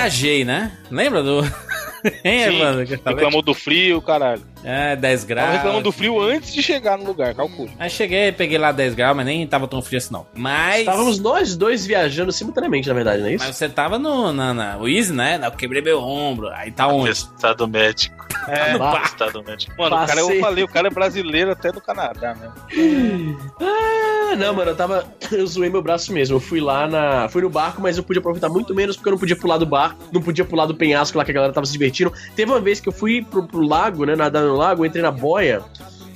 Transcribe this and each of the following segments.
viajei, né? Lembra do. hein, mano? Reclamou do frio, caralho. É, 10 graus. Tava reclamando do frio antes de chegar no lugar, calcule. Aí cheguei, peguei lá 10 graus, mas nem tava tão frio assim, não. Mas. Estávamos nós dois viajando simultaneamente, na verdade, não é isso? Mas você tava no. Na, na, o Easy, né? Eu quebrei meu ombro. Aí tá onde? Estado médico. É, no estado médico. Mano, o cara, eu falei, o cara é brasileiro até do Canadá, né? ah, não, mano, eu tava. Eu zoei meu braço mesmo. Eu fui lá na. Fui no barco, mas eu podia aproveitar muito menos porque eu não podia pular do barco, não podia pular do penhasco lá que a galera tava se divertindo. Teve uma vez que eu fui pro, pro lago, né? Nadar no lago, entrei na boia.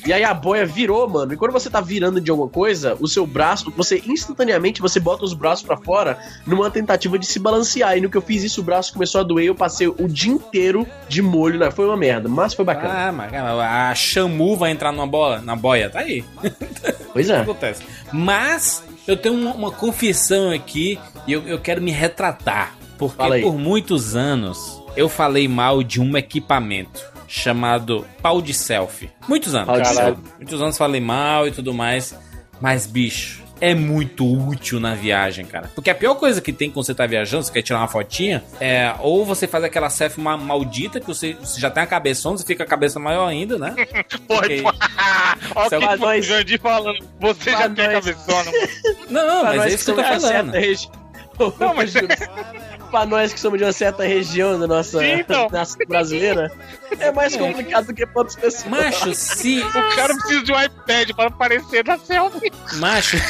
E aí a boia virou, mano. E quando você tá virando de alguma coisa, o seu braço, você instantaneamente você bota os braços para fora numa tentativa de se balancear. E no que eu fiz isso, o braço começou a doer. Eu passei o dia inteiro de molho, né? Foi uma merda, mas foi bacana. Ah, mas a Shamu vai entrar numa bola, na boia, tá aí. Pois é. acontece. Mas eu tenho uma, uma confissão aqui e eu, eu quero me retratar. Porque por muitos anos eu falei mal de um equipamento chamado pau de selfie. Muitos anos. Caralho. Muitos anos falei mal e tudo mais. Mas, bicho, é muito útil na viagem, cara. Porque a pior coisa que tem quando você tá viajando, você quer tirar uma fotinha, é ou você faz aquela selfie maldita que você, você já tem a cabeçona, você fica a cabeça maior ainda, né? Porque... Olha o que nós... Jandir falando, você já tem a cabeçona. Não, mas é isso que eu tô falando. Não, mas pra nós que somos de uma certa região da nossa, Sim, então. nossa brasileira, é mais complicado do que pra outras pessoas. Macho, se. O cara precisa de um iPad para aparecer na selfie. Macho.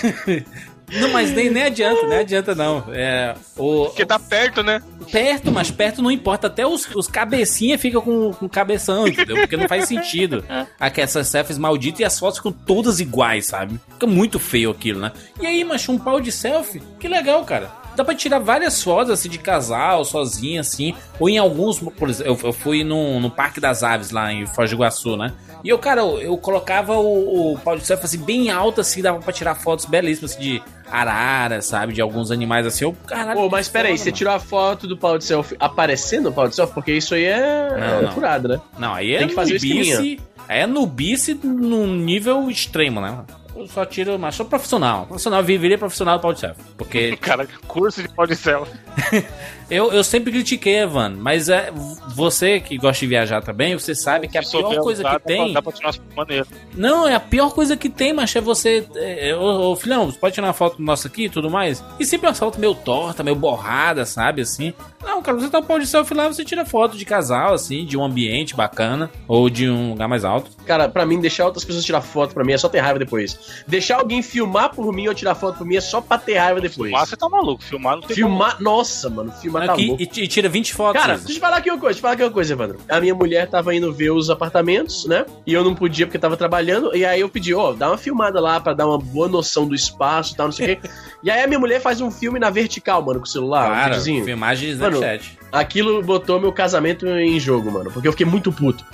Não, mas nem, nem adianta, nem adianta não. É, o, Porque tá perto, né? Perto, mas perto não importa. Até os, os cabecinha ficam com, com cabeção, entendeu? Porque não faz sentido. Aqui, essas selfies malditas e as fotos ficam todas iguais, sabe? Fica muito feio aquilo, né? E aí, macho, um pau de selfie? Que legal, cara dá pra tirar várias fotos assim de casal, sozinho, assim. Ou em alguns, por exemplo, eu, eu fui no, no Parque das Aves lá em Foz do Iguaçu, né? E eu, cara, eu, eu colocava o, o pau de selfie assim, bem alto, assim, dava pra tirar fotos belíssimas assim, de arara, sabe? De alguns animais assim. Eu, caralho. Pô, mas peraí, você tirou a foto do pau de selfie aparecendo o pau de selfie? Porque isso aí é, não, é não. né? Não, aí é Tem que fazer nubice, é nubice num nível extremo, né? Eu só tiro, mas sou profissional. Profissional, viveria profissional do pau de selfie. Porque. Cara, curso de pau de selfie. eu, eu sempre critiquei, Evan, mas é, você que gosta de viajar também, você sabe que a pior coisa que tem. Dá pra tirar maneiro. Não, é a pior coisa que tem, mas é você. É, ô, ô, filhão, você pode tirar uma foto nossa aqui e tudo mais? E sempre uma foto meio torta, meio borrada, sabe? Assim. Não, cara, você tá um pau de selfie lá, você tira foto de casal, assim, de um ambiente bacana, ou de um lugar mais alto. Cara, pra mim, deixar outras pessoas tirar foto pra mim é só ter raiva depois. Deixar alguém filmar por mim ou tirar foto por mim é só pra ter raiva depois. Filmar, você tá maluco. Filmar não tem Filmar, como. nossa, mano, filmar Aqui, tá louco. E, e, tira 20 fotos. Cara, deixa eu te falar aqui uma coisa, deixa eu falar aqui uma coisa, Evandro. A minha mulher tava indo ver os apartamentos, né? E eu não podia porque tava trabalhando. E aí eu pedi, ó, oh, dá uma filmada lá pra dar uma boa noção do espaço e tal, não sei o quê. E aí a minha mulher faz um filme na vertical, mano, com o celular, claro, um filmagem de Snapchat. Mano, aquilo botou meu casamento em jogo, mano, porque eu fiquei muito puto.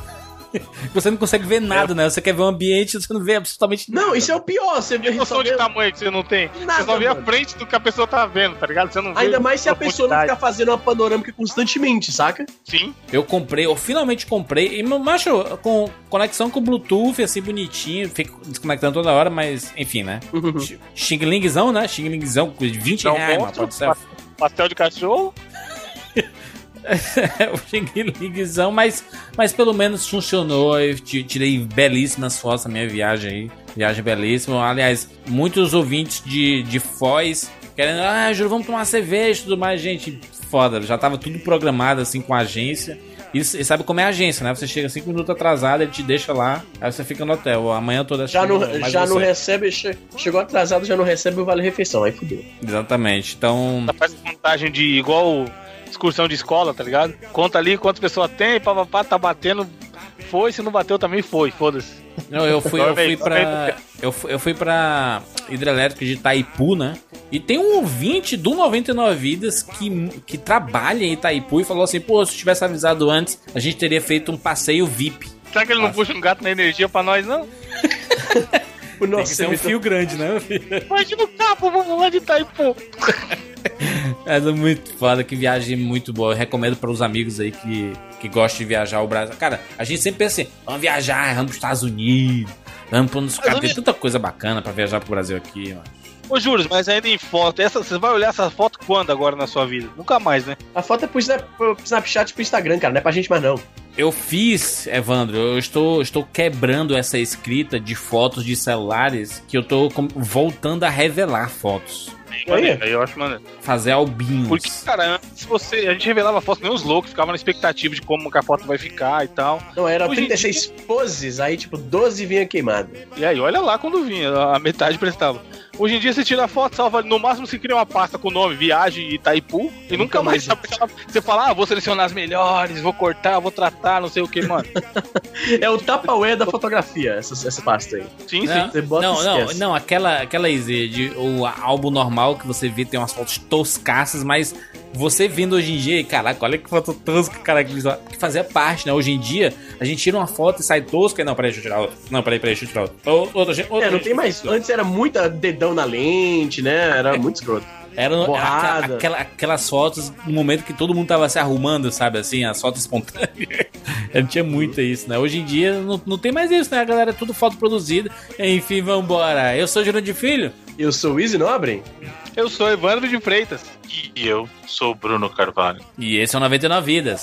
você não consegue ver nada, é. né? Você quer ver um ambiente, você não vê absolutamente nada. Não, isso é o pior. Você vê noção de tamanho que você não tem. Nada, você só vê mano. a frente do que a pessoa tá vendo, tá ligado? Você não Ainda mais se a pessoa não ficar fazendo uma panorâmica constantemente, saca? Sim. Eu comprei, eu finalmente comprei. E, macho, com conexão com Bluetooth, assim, bonitinho. Fico desconectando toda hora, mas, enfim, né? Uhum. Xing Lingzão, né? Xing Lingzão, 20 não, reais, ser. Pastel de cachorro? o Xing Lingzão, mas, mas pelo menos funcionou. Eu tirei belíssimas fotos da minha viagem aí. Viagem belíssima. Aliás, muitos ouvintes de, de Foz querendo, ah, Juro, vamos tomar cerveja e tudo mais. Gente, foda, já tava tudo programado assim com a agência. E, sabe como é a agência, né? Você chega cinco minutos atrasado, ele te deixa lá, aí você fica no hotel. Amanhã toda Já, não, já não recebe, chegou atrasado, já não recebe o vale refeição, aí fudeu. Exatamente. Então. Faz contagem de igual excursão de escola, tá ligado? Conta ali quantas pessoas tem, papapá, tá batendo. Foi, se não bateu também foi, foda-se. Não, eu fui, eu fui pra. Eu fui, eu fui pra hidrelétrica de Itaipu, né? E tem um ouvinte do 99 Vidas que, que trabalha em Itaipu e falou assim: pô, se tivesse avisado antes, a gente teria feito um passeio VIP. Será que ele não puxa um gato na energia pra nós, não? o nosso Tem que ser um fio grande, né? Imagina o cabo, vamos lá de Itaipu. é muito foda, que viagem muito boa. Eu recomendo para os amigos aí que, que gostam de viajar ao Brasil. Cara, a gente sempre pensa assim: vamos viajar, vamos para os Estados Unidos, Vamos pôr nos Mas Tem tanta coisa bacana pra viajar pro Brasil aqui, mano. Ô, Júlio, mas ainda em foto, essa, você vai olhar essa foto quando agora na sua vida? Nunca mais, né? A foto é pro, Snap, pro Snapchat e pro Instagram, cara. Não é pra gente mais, não. Eu fiz, Evandro, eu estou, estou quebrando essa escrita de fotos de celulares que eu tô com- voltando a revelar fotos. Aí? Eu acho maneiro. Fazer albinhos. Porque, cara, antes você, a gente revelava foto, nem os loucos, ficava na expectativa de como que a foto vai ficar e tal. Não, era Hoje em 36 poses, aí tipo 12 vinha queimado. E aí, olha lá quando vinha, a metade prestava. Hoje em dia você tira a foto, salva, no máximo você cria uma pasta com o nome Viagem Itaipu e nunca mais sabe. aquela- Você fala, ah, vou selecionar as melhores, vou cortar, vou tratar, não sei o que, mano. É o Tupperware da fotografia, essa, essa pasta aí. Sim, Não, sim. Você bota não, não, não, aquela, aquela Easy, de o álbum normal que você vê tem umas fotos toscaças, mas você vendo hoje em dia, caraca, olha que foto tosca, cara, que eles- que fazia parte, né? Hoje em dia, a gente tira uma foto e sai tosca, e não, peraí, deixa eu tirar outra. Não, peraí, peraí, deixa eu tirar outra. Ou- Outra, gente- outra É, não tem mais. Antes era muita dedão na lente, né? Era muito escroto. Era, era Borrada. aquela- aquela- aquelas fotos no momento que todo mundo tava se arrumando, sabe? Assim, as fotos espontâneas. Eu tinha muito isso, né? Hoje em dia não, não tem mais isso, né? A galera é tudo foto produzida. Enfim, vambora. Eu sou Júnior de Filho. Eu sou o Easy Nobre? Eu sou Evandro de Freitas. E eu sou o Bruno Carvalho. E esse é o 99 Vidas.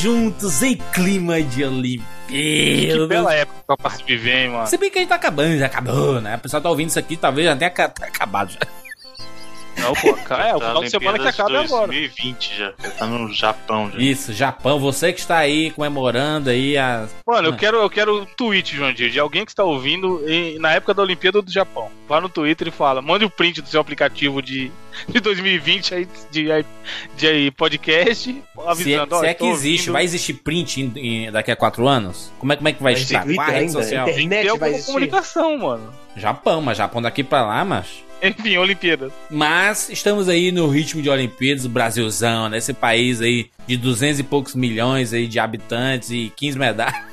Juntos em clima de Que Olimpíada. bela época pra se viver, hein, mano. Se bem que a gente tá acabando, já acabou, né? O pessoal tá ouvindo isso aqui, talvez tenha ca- acabado já. Não, pô, cara, é o Tá final de semana que acaba é agora. 2020 já. Tá no Japão já. Isso, Japão, você que está aí comemorando aí a. Mano, eu quero, eu quero um tweet, João Dias, de alguém que está ouvindo em- na época da Olimpíada do Japão. Lá no Twitter e fala, mande o print do seu aplicativo de, de 2020 aí, de, de aí, podcast, Se é, avisando, se é eu tô que existe, ouvindo. vai existir print em- em- daqui a quatro anos? Como é, como é que vai, Vai estar? a rede social? ainda? Tem que ter Internet vai existir. comunicação, mano. Japão, mas Japão daqui pra lá, mas. Enfim, Olimpíadas. Mas estamos aí no ritmo de Olimpíadas, o Brasilzão, né? Esse país aí de 200 e poucos milhões aí de habitantes e 15 medalhas.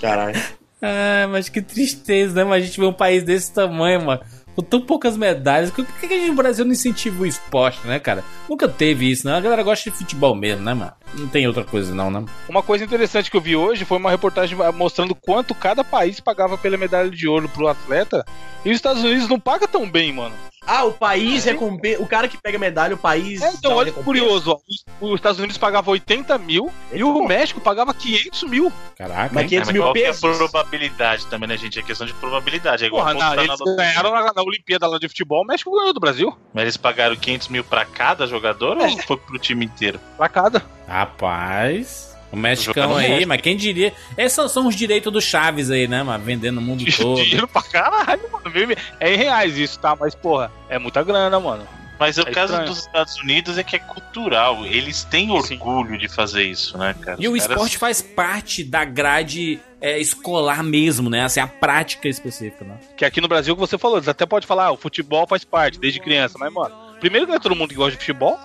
Caralho. Ah, mas que tristeza, né? Mas a gente vê um país desse tamanho, mano. Com tão poucas medalhas. Por que que a gente no Brasil não incentiva o esporte, né, cara? Nunca teve isso, né? A galera gosta de futebol mesmo, né, mano? Não tem outra coisa, não, né? Uma coisa interessante que eu vi hoje foi uma reportagem mostrando quanto cada país pagava pela medalha de ouro pro atleta. E os Estados Unidos não paga tão bem, mano. Ah, o país recompensa. O cara que pega medalha, o país. É, então, olha que curioso, ó. Os, os Estados Unidos pagavam 80 mil e o México pagava 500 mil. Caraca. Mas hein? 500 É, mas mil qual que é a pesos. probabilidade também, né, gente? É questão de probabilidade. É igual Porra, não, eles na- ganharam na, na Olimpíada lá de futebol, o México ganhou do Brasil. Mas eles pagaram 500 mil pra cada jogador ou foi pro time inteiro? Pra cada. Rapaz. O mexicano aí, México. mas quem diria? Esses são, são os direitos do Chaves aí, né, mano? Vendendo no mundo todo. Dinheiro pra caralho, mano. É em reais isso, tá? Mas, porra, é muita grana, mano. Mas o É caso estranho. dos Estados Unidos é que é cultural. Eles têm orgulho de fazer isso, né, cara? E o Os caras- esporte faz parte da grade é, escolar mesmo, né? Assim, a prática específica, né? Que aqui no Brasil, que você falou, eles até pode falar, ah, o futebol faz parte, desde criança. Mas, mano, primeiro que não é todo mundo que gosta de futebol.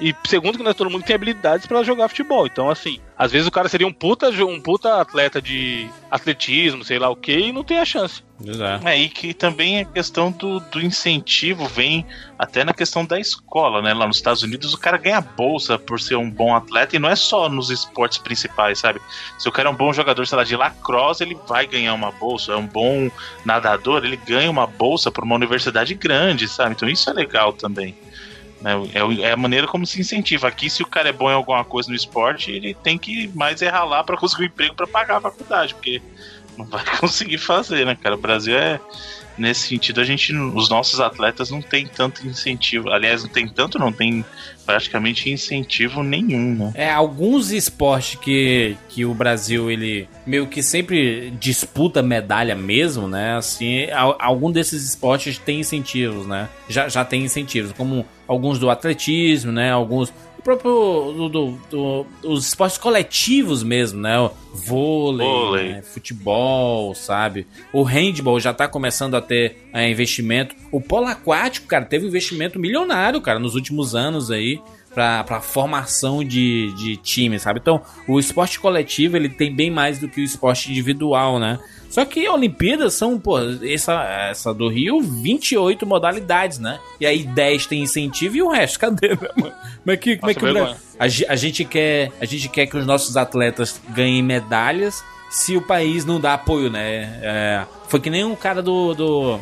E segundo que não é todo mundo que tem habilidades pra jogar futebol. Então, assim, às vezes o cara seria um puta, um puta atleta de atletismo, sei lá o que, e não tem a chance. Exato. É, e que também a questão do, do incentivo vem até na questão da escola, né? Lá nos Estados Unidos o cara ganha bolsa por ser um bom atleta e não é só nos esportes principais, sabe? Se o cara é um bom jogador, sei lá, de lacrosse, ele vai ganhar uma bolsa. É um bom nadador, ele ganha uma bolsa por uma universidade grande, sabe? Então isso é legal também. Né? É, é a maneira como se incentiva. Aqui, se o cara é bom em alguma coisa no esporte, ele tem que mais errar lá pra conseguir um emprego pra pagar a faculdade, porque não vai conseguir fazer, né, cara? O Brasil é. Nesse sentido, a gente, os nossos atletas não tem tanto incentivo. Aliás, não tem tanto, não tem praticamente incentivo nenhum, né? É, alguns esportes que, que o Brasil, ele meio que sempre disputa medalha mesmo, né? Assim, al- algum desses esportes tem incentivos, né? Já, já tem incentivos, como alguns do atletismo, né? Alguns. O próprio. Do, do- do- os esportes coletivos mesmo, né? O vôlei, Vôlei. né? futebol, sabe? O handball já tá começando a ter é, investimento. O polo aquático, cara, teve um investimento milionário, cara, nos últimos anos aí pra, pra formação de, de time, sabe? Então, o esporte coletivo, ele tem bem mais do que o esporte individual, né? Só que Olimpíadas são, pô, essa, essa do Rio, 28 modalidades, né? E aí 10 tem incentivo e o resto, cadê, né, mano? Como é que, como é Nossa, que o. A, a gente quer, a gente quer que os nossos atletas ganhem medalhas se o país não dá apoio, né? É, foi que nem o cara do. do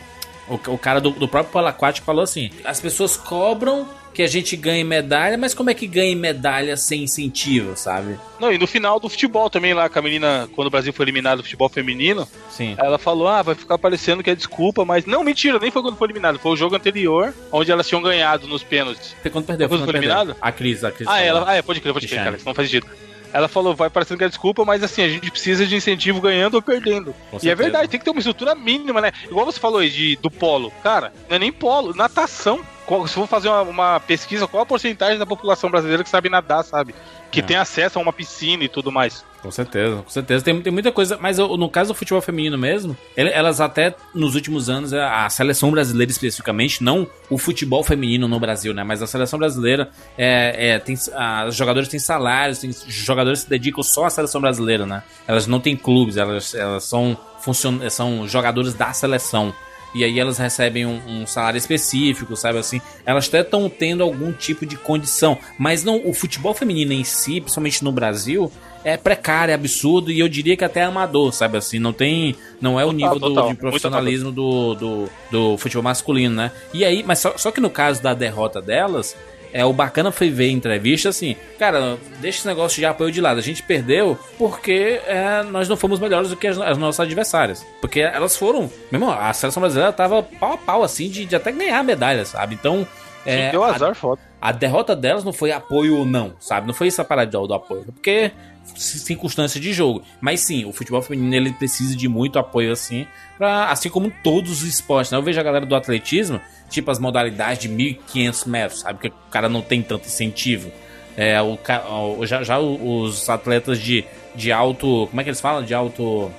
o, o cara do, do próprio Polo Aquático falou assim: as pessoas cobram que a gente ganhe medalha, mas como é que ganha medalha sem incentivo, sabe? Não, e no final do futebol também, lá com a menina, quando o Brasil foi eliminado do futebol feminino, Sim. ela falou: ah, vai ficar parecendo que é desculpa, mas. Não, mentira, nem foi quando foi eliminado, foi o jogo anterior, onde elas tinham ganhado nos pênaltis. Foi quando perdeu, foi quando foi eliminado? A Cris, a Cris. Ah, ela. Ah, é, pode crer, pode crer, cara, isso não faz sentido. Ela falou, vai parecendo que é desculpa, mas assim, a gente precisa de incentivo ganhando ou perdendo. E é verdade, tem que ter uma estrutura mínima, né? Igual você falou aí de, do polo. Cara, não é nem polo, natação. Qual- se for fazer uma, uma pesquisa, qual a porcentagem da população brasileira que sabe nadar, sabe? Que É. tem acesso a uma piscina e tudo mais. Com certeza, com certeza. Tem, tem muita coisa, mas eu- no caso do futebol feminino mesmo, elas até nos últimos anos, a a seleção brasileira especificamente, não o futebol feminino no Brasil, né? Mas a seleção brasileira é, é, tem, a- os jogadores têm salários, tem jogadores se dedicam só à seleção brasileira, né? Elas não têm clubes, elas, elas são, funcion, são jogadores da seleção. E aí elas recebem um, um salário específico, sabe assim? Elas até estão tendo algum tipo de condição. Mas não, o futebol feminino em si, principalmente no Brasil, é precário, é absurdo e eu diria que até é amador, sabe assim? Não tem. Não é o Total, nível do, total. profissionalismo do, do, do futebol masculino, né? E aí, mas só, só que no caso da derrota delas. É, o bacana foi ver entrevista assim, cara, deixa esse negócio de apoio de lado. A gente perdeu porque é, nós não fomos melhores do que as, as nossas adversárias. Porque elas foram. Meu irmão, a seleção brasileira tava pau a pau, assim, de, de até ganhar medalha, sabe? Então. É, Sim, deu a- azar foda. a derrota delas não foi apoio ou não, sabe? Não foi essa parada do apoio, porque circunstância de jogo. Mas sim, o futebol feminino ele precisa de muito apoio assim, pra, assim como todos os esportes. Né? Eu vejo a galera do atletismo, tipo as modalidades de 1500 metros, sabe? Que o cara não tem tanto incentivo. É, o, já, já os atletas de, de alto. Como é que eles falam? De alto.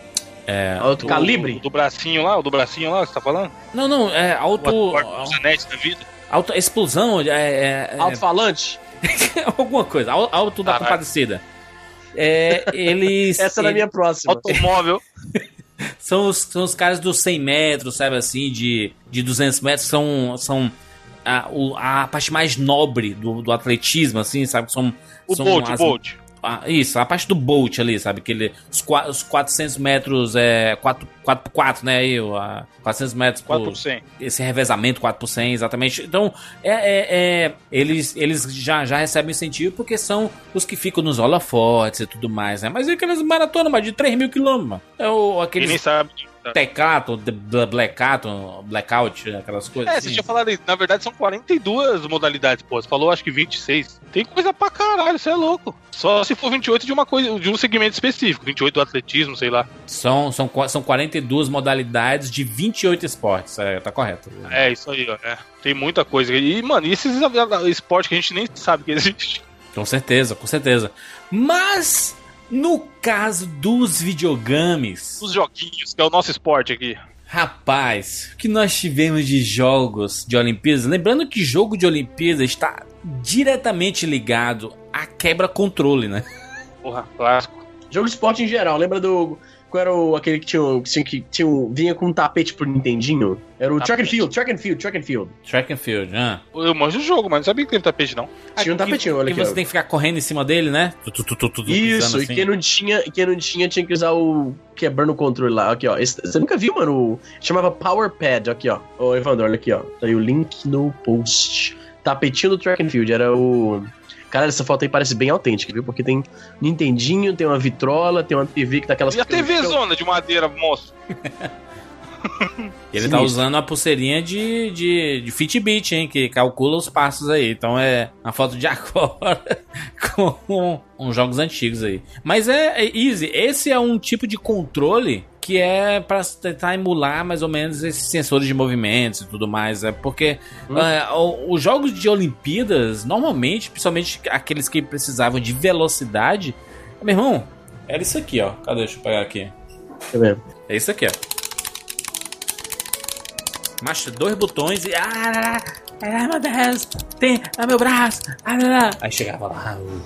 Alto Do- calibre. Do, bracinho lá, o do bracinho lá, que você tá falando? Não, não, é alto. O Zanetti da vida. Alta explosão, é, é, é- Alto-falante. alguma coisa, al- alto da Caralho. compadecida. É, eles. Essa era a minha próxima. Automóvel. São os, são os caras dos 100 metros, sabe assim, de, de 200 metros, são, são a, o- a parte mais nobre do, do atletismo, assim, sabe? São, O são Bolt, o as- Bolt. A- isso, a parte do Bolt ali, sabe? Que ele, os, os 400 metros, é, 4, 4x4, né? O, a 400 metros por, 4%. esse revezamento 4 por 100, exatamente. Então, é, é- é- eles, eles já, já recebem incentivo porque são os que ficam nos holofotes e tudo mais, né? Mas é aquelas maratonas mas de 3 mil quilômetros, mano. É o, aqueles nem sabe. Tecato, de- bla- blackout, blackout, aquelas coisas. É, assim. você tinha falado isso. Na verdade, são 42 modalidades, pô. Você falou, acho que 26. Tem coisa pra caralho, você é louco. Só se for 28 de uma coisa, de um segmento específico. 28 do atletismo, sei lá. São, são, são 42 modalidades de 28 esportes, é, tá correto. É, isso aí, ó. é. Tem muita coisa. E, mano, e esses esportes que a gente nem sabe que existe. Com certeza, com certeza. Mas, no caso dos videogames, Os joguinhos, que é o nosso esporte aqui. rapaz, o que nós tivemos de jogos de Olimpíadas, lembrando que jogo de Olimpíadas está diretamente ligado a quebra-controle, né? Porra, clássico. Jogo de esporte em geral. Lembra do. Qual era o, aquele que tinha, um- que tinha, que tinha um, vinha com um tapete pro Nintendinho? Era o track and Tapete. field, track and field, track and field. Track and field, né? Eu manjo o jogo, mas não sabia que teve tapete, não. Tinha um Que- tapetinho, olha que aqui. você ó. tem que ficar correndo em cima dele, né? Tu, tu, tu, tu, tu, tu, Isso, pisando e assim. quem não tinha, e quem não tinha tinha que usar o quebrando o controle lá. Aqui, ó. Esse- você nunca viu, mano? O- Chamava Power Pad, aqui, ó. Ô, Evandro, olha aqui, ó. Tá aí o link no post. tapetinho do track and field. Era o. Cara, essa foto aí parece bem autêntica, viu? Porque tem Nintendinho, tem uma vitrola, tem uma TV que tá aquelas. E a TV zona de madeira, moço? Ele tá Sinistro. usando a pulseirinha de, de, de Fitbit, hein? Que calcula os passos aí. Então é uma foto de agora com uns jogos antigos aí. Mas é, é easy. Esse é um tipo de controle que é pra tentar emular mais ou menos esses sensores de movimentos e tudo mais. É porque é, o- os jogos de Olimpíadas, normalmente, principalmente aqueles que precisavam de velocidade, meu irmão, era isso aqui, ó. Cadê? Deixa eu pegar aqui. É isso aqui, ó. Macho, dois botões e. Ah, ah, meu Deus! Tem. Ah, meu braço! Ah, lá, lá. Aí chegava lá. uh,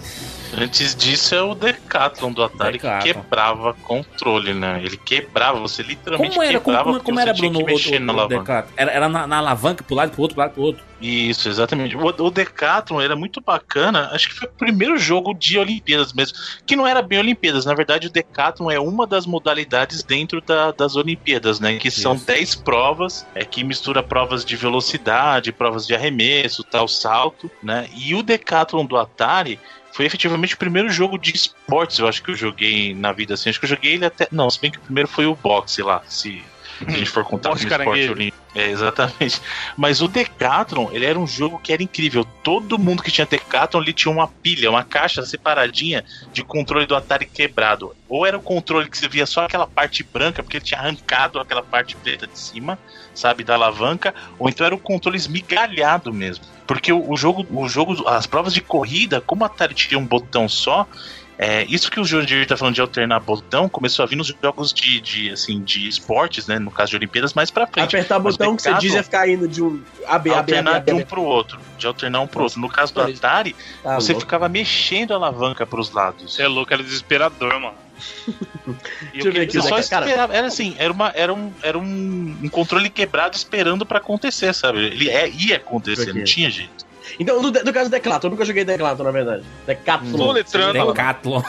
Antes disso é o Decathlon do Atari Decathlon. que quebrava controle, né? Ele quebrava, você literalmente Como era, como, quebrava como, como você era, tinha Bruno, que o, mexer na o, o alavanca. Decathlon? Era, era na, na alavanca, pro lado, pro outro, pro lado, pro outro. Isso, exatamente. O, o Decathlon era muito bacana. Acho que foi o primeiro jogo de Olimpíadas mesmo. Que não era bem Olimpíadas. Na verdade, o Decathlon é uma das modalidades dentro da- das Olimpíadas, né? Que são Isso. 10 provas, é, que mistura provas de velocidade, provas de arremesso, tal, salto, né? E o Decathlon do Atari foi efetivamente o primeiro jogo de esportes, eu acho que eu joguei na vida assim. Acho que eu joguei ele até. Não, se bem que o primeiro foi o boxe lá, se a gente for contar Boxe como esporte olímpico. É, exatamente. Mas o Decathlon, ele era um jogo que era incrível. Todo mundo que tinha Decathlon, ele tinha uma pilha, uma caixa separadinha de controle do Atari quebrado. Ou era o controle que você via só aquela parte branca, porque ele tinha arrancado aquela parte preta de cima, sabe, da alavanca, ou então era o controle esmigalhado mesmo. Porque o, o jogo, o jogo, as provas de corrida, como o Atari tinha um botão só, é, isso que o Jurandir tá falando de alternar botão começou a vir nos jogos de, de, assim, de esportes, né? No caso de Olimpíadas, mais pra frente. Apertar Mas botão que você diz é ficar indo de um AB, AB, AB, alternar AB, de um AB. pro outro. De alternar um pro outro. No caso do isso. Atari, Tá você louco. ficava mexendo a alavanca pros lados. Você é louco, era desesperador, mano. E Deixa eu ver aqui, só esperava. Era assim, era, uma, era, um, era um, um controle quebrado esperando pra acontecer, sabe? Ele é, ia acontecer, não tinha jeito. Então, no, no caso do Decathlon, eu nunca joguei Decathlon, na verdade. Decathlon. Soletrando. Decathlon.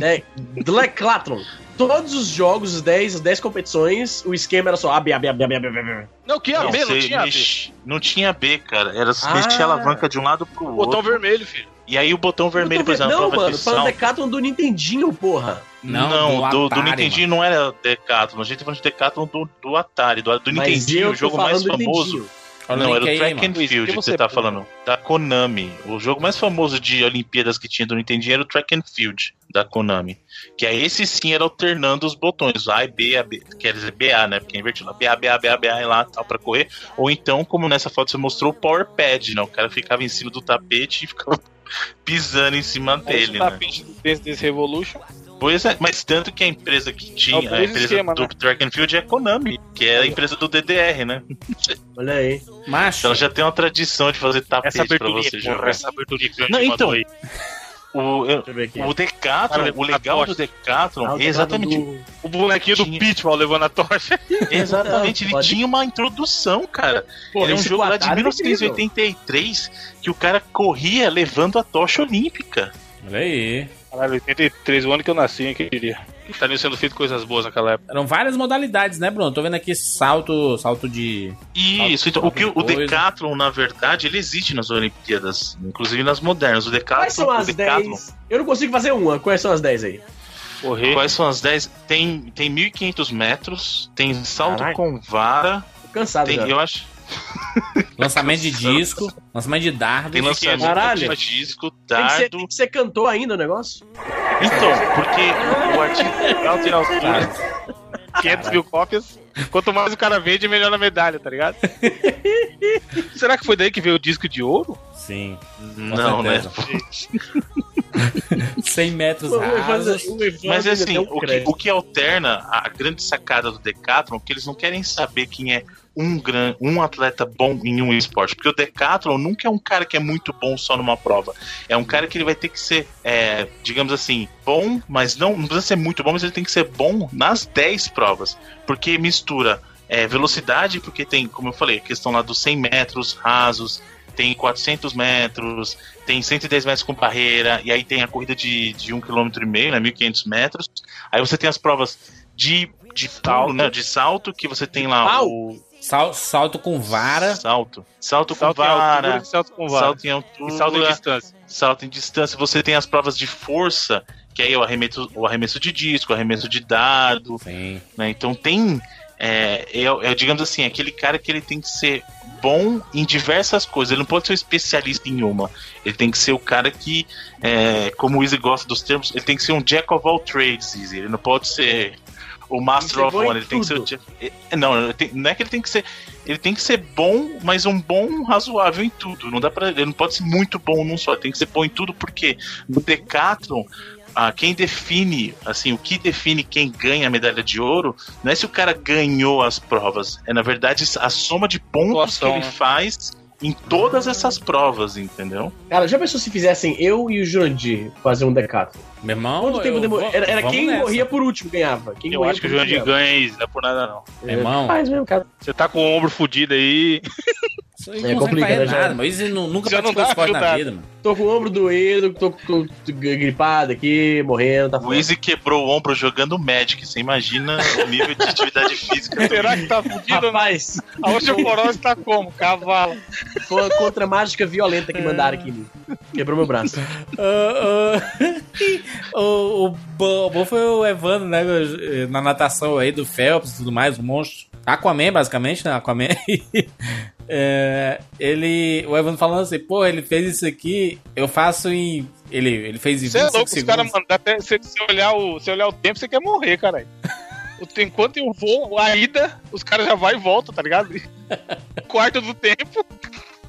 É, Decathlon. Todos os jogos, os 10, as 10 competições, o esquema era só AB, AB, AB, AB, AB, AB. Não, que AB, não Você tinha AB. mex- Não tinha B, cara. Era Ah. mexer a alavanca de um lado pro outro. Botão vermelho, filho. E aí o botão vermelho, Eu por tô vendo- exemplo, Não, mano, de falando salto. Decathlon do Nintendinho, porra. Não, Não, do do, do, Atari, Nintendinho não era Decathlon. A gente tá falando de Decathlon do, do Atari. Do, do Nintendinho, o jogo mais do famoso. Nintendinho. Olha o não, era o aí, Track mano. and Field que você tá pula? falando. Da Konami. O jogo mais famoso de Olimpíadas que tinha do Nintendinho era o Track and Field da Konami. Que aí esse sim era alternando os botões. A e B, A, B. Quer dizer, BA, né? Porque é invertido. lá. BA, BA, BA, BA e lá tal pra correr. Ou então, como nessa foto você mostrou, o Power Pad, né? O cara ficava em cima do tapete e ficava pisando em cima dele, Esse né? tapete do Dance Dance Revolution. Pois é, mas tanto que a empresa que É tinha, o a empresa esquema, do né? Track and Field é a Konami, que é a empresa do DDR, né? Olha aí. Macho. Então ela já tem uma tradição de fazer tapete Essa pra você porra, jogar. essa aberturinha que o Não, então. O, o Decathlon, Cara, o legal do. Decathlon, Ah, o é exatamente, do- O bonequinho do Tinha. Pitbull levando a tocha. exatamente, ele Pode- tinha uma introdução, cara. Pô, Ele é um jogo lá de Atari é incrível. 1983 que o cara corria levando a tocha olímpica. Olha aí. Caralho, 83, o ano que eu nasci, hein, que eu diria. Tá sendo feito coisas boas naquela época. Eram várias modalidades, né, Bruno? Tô vendo aqui salto, salto de. Isso, então, o que o, Coisa. Decathlon, na verdade, ele existe nas Olimpíadas, inclusive nas modernas. O Quais são Decathlon, as o Decathlon 10? Eu não consigo fazer uma. Quais são as 10 aí? Correr. Quais são as 10? Tem, tem 1.500 metros, tem salto Caralho. com vara, Tô cansado tem, já. eu acho, Lançamento de disco, lançamento de dardo. tem lançamento Caralho. de disco, Tem que, ser, dardo. tem que ser cantor ainda o negócio? Então, porque o artista. Não, tirar os Tá. 500 mil cópias. Quanto mais o cara vende, melhor a medalha, tá ligado? Será que foi daí que veio o disco de ouro? Sim. Não, né? certeza. 100 metros rasos. Mas assim, o que, o que alterna a grande sacada do Decathlon é que eles não querem saber quem é um, gran, um atleta bom em um esporte. Porque o Decathlon nunca é um cara que é muito bom só numa prova. É um cara que ele vai ter que ser, é, digamos assim, bom, mas não, não precisa ser muito bom, mas ele tem que ser bom nas 10 provas. Porque mistura é, velocidade, porque tem, como eu falei, a questão lá dos 100 metros rasos, tem 400 metros, tem 110 metros com barreira, e aí tem a corrida de, de 1,5 km, né, 1.500 metros. Aí você tem as provas de, de Salto. né, de salto, que você tem lá Pau? o... Sal- salto com vara. Salto. Salto com Salto em altura vara. e salto com vara. Salto em altura. E salto em distância. salto em distância, você tem as provas de força, que aí é o arremesso, o arremesso de disco, o arremesso de dado, Sim. né? Então tem, é, é, é, digamos assim, aquele cara que ele tem que ser bom em diversas coisas. Ele não pode ser um especialista em uma. Ele tem que ser o cara que, é, como o Easy gosta dos termos, ele tem que ser um jack of all trades, Easy. Ele não pode ser o master of one. Ele tem que ser o é, Não, tem- não é que ele tem que ser. Ele tem que ser bom, mas um bom razoável em tudo. Não dá para, ele não pode ser muito bom num só. Ele tem que ser bom em tudo porque no Decathlon ah, quem define, assim, o que define quem ganha a medalha de ouro não é se o cara ganhou as provas, é na verdade a soma de pontos que ele né? faz em todas essas provas, entendeu? Cara, já pensou se fizessem eu e o Jurandir fazer um decato? Meu irmão. Quanto tempo eu demorou? Era, era quem nessa. morria por último ganhava. Quem Eu acho que o Jurandir ganha isso, não é por nada não. Meu irmão. Faz mesmo, cara. Você tá com o ombro fudido aí. Isso aí É complicado, né, já- nada, mas isso nu- nunca Já praticou esporte na vida, mano. Tô com o ombro doendo, tô, tô, tô gripado aqui, morrendo, tá O. Easy quebrou o ombro jogando Magic, você imagina o nível de atividade física. Será que tá fudido? Rapaz, A osteoporose tá como? Cavalo. foi contra mágica violenta que mandaram aqui. Quebrou meu braço. o, o, bom, o bom foi o Evandro, né? Na natação aí do Phelps e tudo mais, o monstro. Aquaman, basicamente, né? Aquaman. É, ele. O Evandro falando assim, pô, ele fez isso aqui, eu faço em. Ele, ele fez em Você é 25 louco, os caras segundos. mandam até. Se olhar, o, se olhar o tempo, você quer morrer, caralho. Enquanto eu vou, a ida, os caras já vai e volta, tá ligado? Quarto do tempo.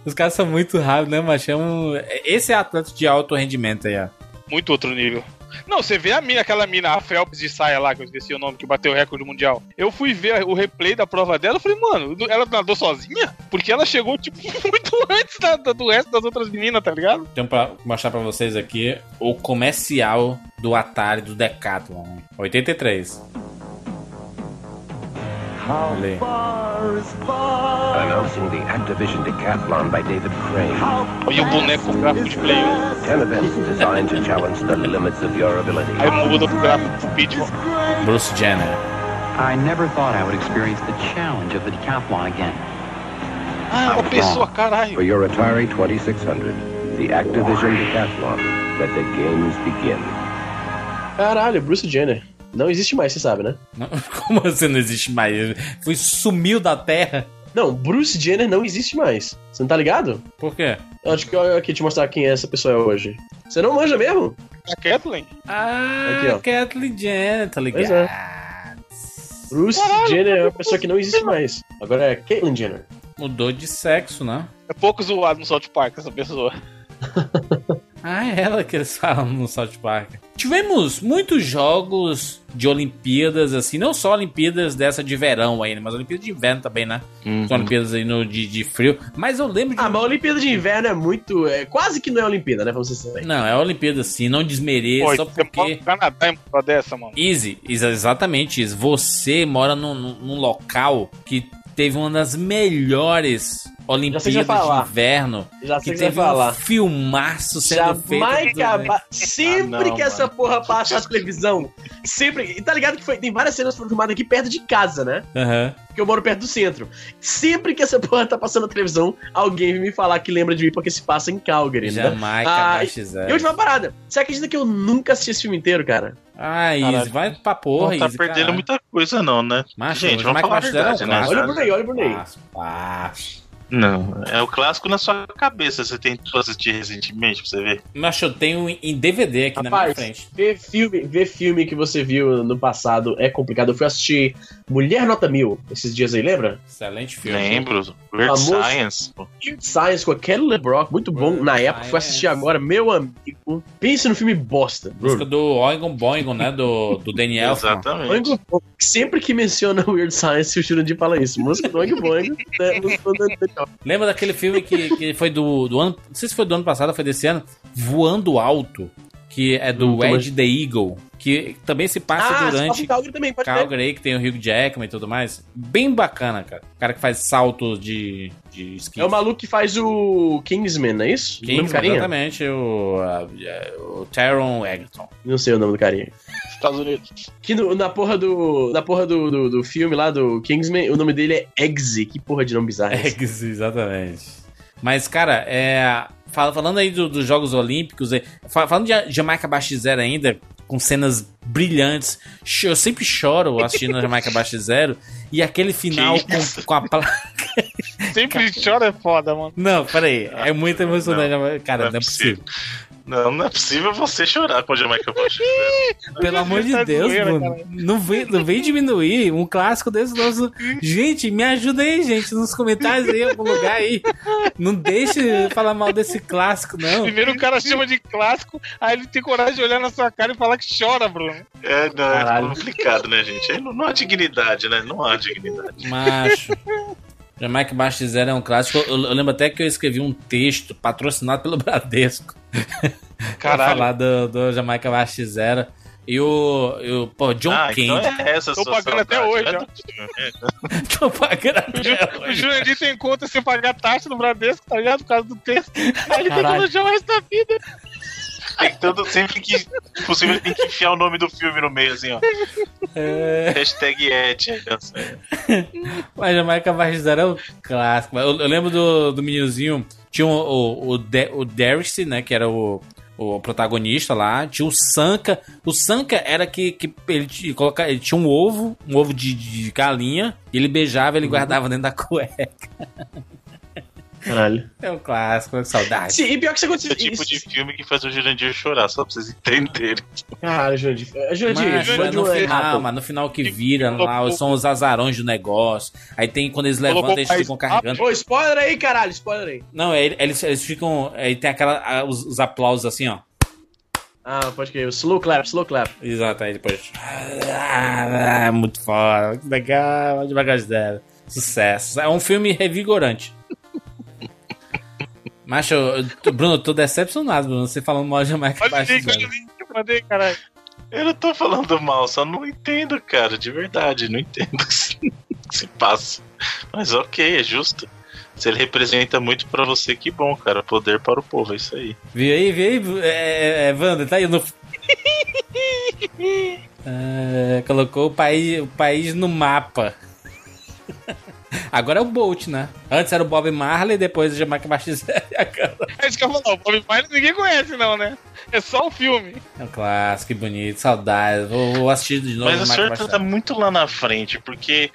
Os caras são muito rápidos, né, mas chamam. Esse é atleta de alto rendimento aí, ó. Muito outro nível. Não, você vê a mina, aquela mina, a Phelps de saia lá, que eu esqueci o nome, que bateu o recorde mundial. Eu fui ver o replay da prova dela, eu falei, mano, ela nadou sozinha? Porque ela chegou, tipo, muito antes da- da- do resto das outras meninas, tá ligado? Então, pra mostrar pra vocês aqui, o comercial do Atari do Decathlon. 83. Olha aí. Announcing the Activision Decathlon by David Crane. E o boneco gráfico de Play 1. Ten events designed to challenge the limits of your ability. Aí muda pro gráfico de Pitbull. Bruce Jenner. I never thought I would experience the challenge of the decathlon again. Ah, uma pessoa, For your Atari 2600, the Activision Decathlon. Let the games begin. Caralho, Bruce Jenner. Não existe mais, você sabe, né? Como assim não existe mais? Foi sumiu da Terra. Não, Bruce Jenner não existe mais. Você não tá ligado? Por quê? Eu Acho que eu aqui te mostrar quem é essa pessoa hoje. Você não manja mesmo? A Kathleen. Ah, Aqui, ó. Kathleen Jenner, tá ligado? Pois Bruce Jenner é uma pessoa que não existe mais. Agora é Caitlyn Jenner. Mudou de sexo, né? É pouco zoado no South Park essa pessoa. Ah, é ela que eles falam no South Park. Tivemos muitos jogos de Olimpíadas, assim, não só Olimpíadas dessa de verão aí, né, mas Olimpíadas de inverno também, né? As Olimpíadas aí no, de, de frio. Mas eu lembro de. Ah, mas a Olimpíada de Inverno é muito. É, quase que não é Olimpíada, né? Vamos ser sinceros. Não, é Olimpíada sim, não desmereça, Pô, só porque. Canadá em uma dessa, mano. Easy, exa- exatamente isso. Você mora num- num local que teve uma das melhores Olimpíadas de inverno. Já sei Que o que teve um falar. filmaço sendo feito. Jamaica, sempre Ah, não, que essa mano. porra passa na televisão, sempre. E tá ligado que foi, tem várias cenas que foram filmadas aqui perto de casa, né? Aham. Porque eu moro perto do centro. Sempre que essa porra tá passando na televisão, alguém vem me falar que lembra de mim porque se passa em Calgary, né? Jamaica Ah, E XL. última parada. Você acredita que eu nunca assisti esse filme inteiro, cara? Ah, Caralho. vai pra porra, não tá Easy, perdendo caralho. muita coisa, não, né? Macho, Gente, vamos falar a é verdade, né? Olha o Brunei, olha o Brunei. Passo, passo. Não, é o clássico na sua cabeça. Você tentou assistir recentemente pra você ver. Mas eu tenho em DVD aqui na minha Rapaz, frente. ver filme, ver filme que você viu no passado é complicado. Eu fui assistir Mulher Nota Mil esses dias aí, lembra? Excelente filme. Lembro. Weird. Science. pô. Weird Science com a Kelly LeBrock, muito bom Weird na época. Fui Science. assistir agora, meu amigo. Pense no filme bosta. Música do Oingon Boingon, né? Do, do Elfman. Exatamente. Oingo. Sempre que menciona Weird Science, o Jurandir fala isso. Música do Oingo Boingo. né? Música do- Lembra daquele filme que, que foi do, do ano. Não sei se foi do ano passado ou foi desse ano. Voando Alto. Que é do Hum, tô Ed the Eagle. Que também se passa Ah, durante Calgary também, pode ver. Calgary aí, que tem o Hugh Jackman e tudo mais. Bem bacana, cara. O cara que faz saltos de, de esqui. É o maluco que faz o Kingsman, não é isso? O nome King, do carinha? exatamente, o, a- o Taron Egerton. Não sei o nome do carinha. Estados Unidos. Que no- na porra do. Na porra do, do, do filme lá do Kingsman, o nome dele é Eggsy. Que porra de nome bizarro. é esse? Eggs, exatamente. Mas, cara, é. fal- Falando aí do- dos Jogos Olímpicos, é, fa- falando de Jamaica Baixo Zero ainda, com cenas brilhantes. Eu sempre choro assistindo a Jamaica Baixo Zero. E aquele final com, com a placa. Sempre chora é foda, mano. Não, peraí. É muito emocionante. Cara, não é possível. Não, não é possível você chorar com a Jamaica Baixo. Pelo amor de Tá Deus, cara. Não vem, não vem diminuir um clássico desse nosso. Gente, me ajuda aí, gente, nos comentários aí, em algum lugar aí. Não deixe falar mal desse clássico, não. Primeiro o cara chama de clássico, aí ele tem coragem de olhar na sua cara e falar que chora, Bruno. É, não, é Caralho. complicado, né, gente? Aí não, não há dignidade, né? Não há dignidade. Macho. Jamaica Baixo Zero é um clássico. Eu, eu lembro até que eu escrevi um texto patrocinado pelo Bradesco. pra Caralho. falar do, do Jamaica Baixo Zero. E o, e o pô, John ah, Candy. então é essa Tô pagando até hoje, né, ó. do? Tô pagando até Ju, o hoje. Jurandir tem conta sem pagar taxa no Bradesco, tá ligado? Por causa do texto. Aí ele tem que o resto da vida. Todo, sempre que possível tem que enfiar o nome do filme no meio, assim, ó. É. Hashtag Ed. Mas Jamaica Zero é um clássico. Eu, eu lembro do, do meninozinho. Tinha o, o, o, De, o Darcy, né? Que era o, o protagonista lá. Tinha o Sanka. O Sanka era que, que ele, coloca, ele tinha um ovo, um ovo de, de galinha. E ele beijava, ele guardava dentro da cueca. Caralho. É um clássico, é saudade. Sim, e pior que você Esse é o tipo aconteceu. de filme que faz o Jurandir chorar, só pra vocês entenderem. Caralho, Jurandir. Eh, Jurandir, Mas, Jurandir no é final, rápido. mas no final que vira lá, são os azarões do negócio. Aí tem quando eles levantam, eles ficam carregando. Ô, spoiler aí, caralho, spoiler aí. Não, é, eles, eles ficam. Aí tem aquela. ah, Os, os aplausos assim, ó. Ah, pode crer. Slow clap, slow clap. Exato, aí depois. Ah, muito foda, que legal, devagar zero. Sucesso. É um filme revigorante. Macho, Bruno, eu tô decepcionado, Bruno. Você falando mal de Jamaica Olha o Baixo link, olha Zero. o link que eu mandei, caralho. Eu não tô falando mal, só não entendo, cara, de verdade, não entendo se- passa. Mas ok, é justo. Se ele representa muito pra você, que bom, cara. Poder para o povo, é isso aí. Viu aí, viu aí? É, é, é, Wander, tá aí no. É, colocou o país, o país no mapa. Agora é o Bolt, né? Antes era o Bob Marley, depois o Jamaica Zero. e agora- É isso que eu falo, o Bob Marley ninguém conhece, não, né? É só o filme. É um clássico, que bonito, saudades. Vou, vou assistir de novo. Mas o senhor tá muito lá na frente, porque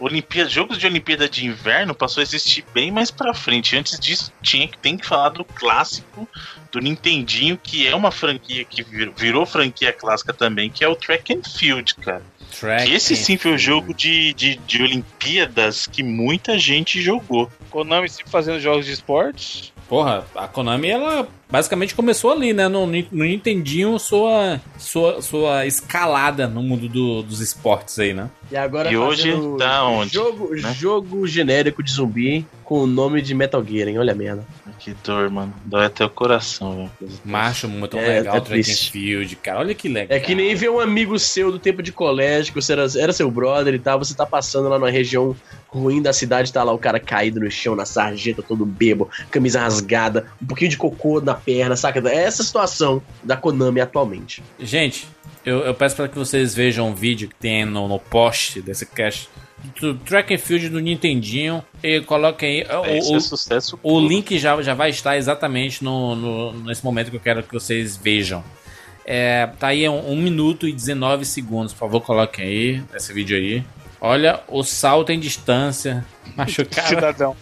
Olimpíada, jogos de Olimpíada de Inverno passou a existir bem mais pra frente. Antes disso, tinha que tem que falar do clássico do Nintendinho, que é uma franquia que vir- virou franquia clássica também, que é o Track and Field, cara. Track Que esse sim foi o Field. jogo de, de, de Olimpíadas que muita gente jogou. Konami sempre fazendo jogos de esportes. Porra, a Konami, ela basicamente começou ali, né? No, no Nintendinho, sua, sua, sua escalada no mundo do- dos esportes aí, né? E agora E hoje tá onde, Jogo, né? jogo genérico de zumbi com o nome de Metal Gear, hein? Olha a merda. Que dor, mano. Dói até o coração, velho. Macho, muito É, legal é o Track and. Field, cara. Olha que legal. É que nem ver um amigo seu do tempo de colégio, que você era, era seu brother e tal, você tá passando lá numa região ruim da cidade, tá lá o cara caído no chão, na sarjeta, todo bebo, camisa rasgada, um pouquinho de cocô na perna, saca? É essa a situação da Konami atualmente. Gente, eu, eu peço para que vocês vejam um vídeo que tem no, no post desse cast do Track and Field do Nintendinho e coloquem aí. o- Esse o, é sucesso. O link já, já vai estar exatamente no, no- nesse momento que eu quero que vocês vejam. É, tá aí 1 minuto e 19 segundos. Por favor, coloquem aí esse vídeo aí. Olha o salto em distância. Machucado. Cidadão.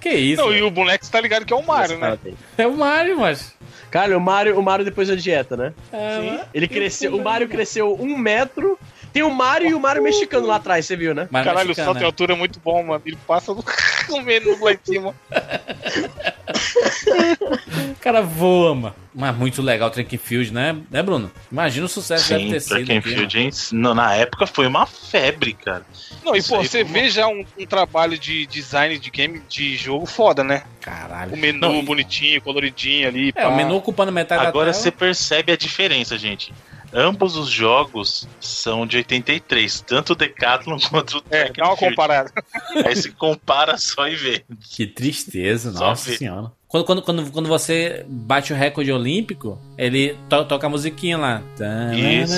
que isso? Não, e o boneco tá ligado que é o Mario, né? É o Mario, mas. Cara, o Mario, o Mario depois da dieta, né? É, Ele cresceu, o Mario cresceu um metro. Tem o Mario e o Mario mexicano lá atrás, você viu, né? Mario Caralho, o mexicano, salto em né? altura é muito bom, mano. Ele passa no, menos lá em cima. O cara voa, mano. Mas muito legal o Track and Field, né? Né, Bruno? Imagina o sucesso que Sim, deve ter sido. Track and aqui, Field, hein? No- na época foi uma febre, cara. Não, e pô, você uma- vê já um, um trabalho de design de game, de jogo foda, né? Caralho. O menu Não, bonitinho, coloridinho ali. É, pá. o menu ocupando metade Agora da você tela. percebe a diferença, gente. Ambos os jogos são de 83, tanto o Decathlon quanto o É, dá uma comparada. Aí se compara só e vê. Que tristeza, Só nossa ver. senhora. Quando, quando, quando, quando você bate o recorde olímpico, ele to- toca a musiquinha lá. Isso.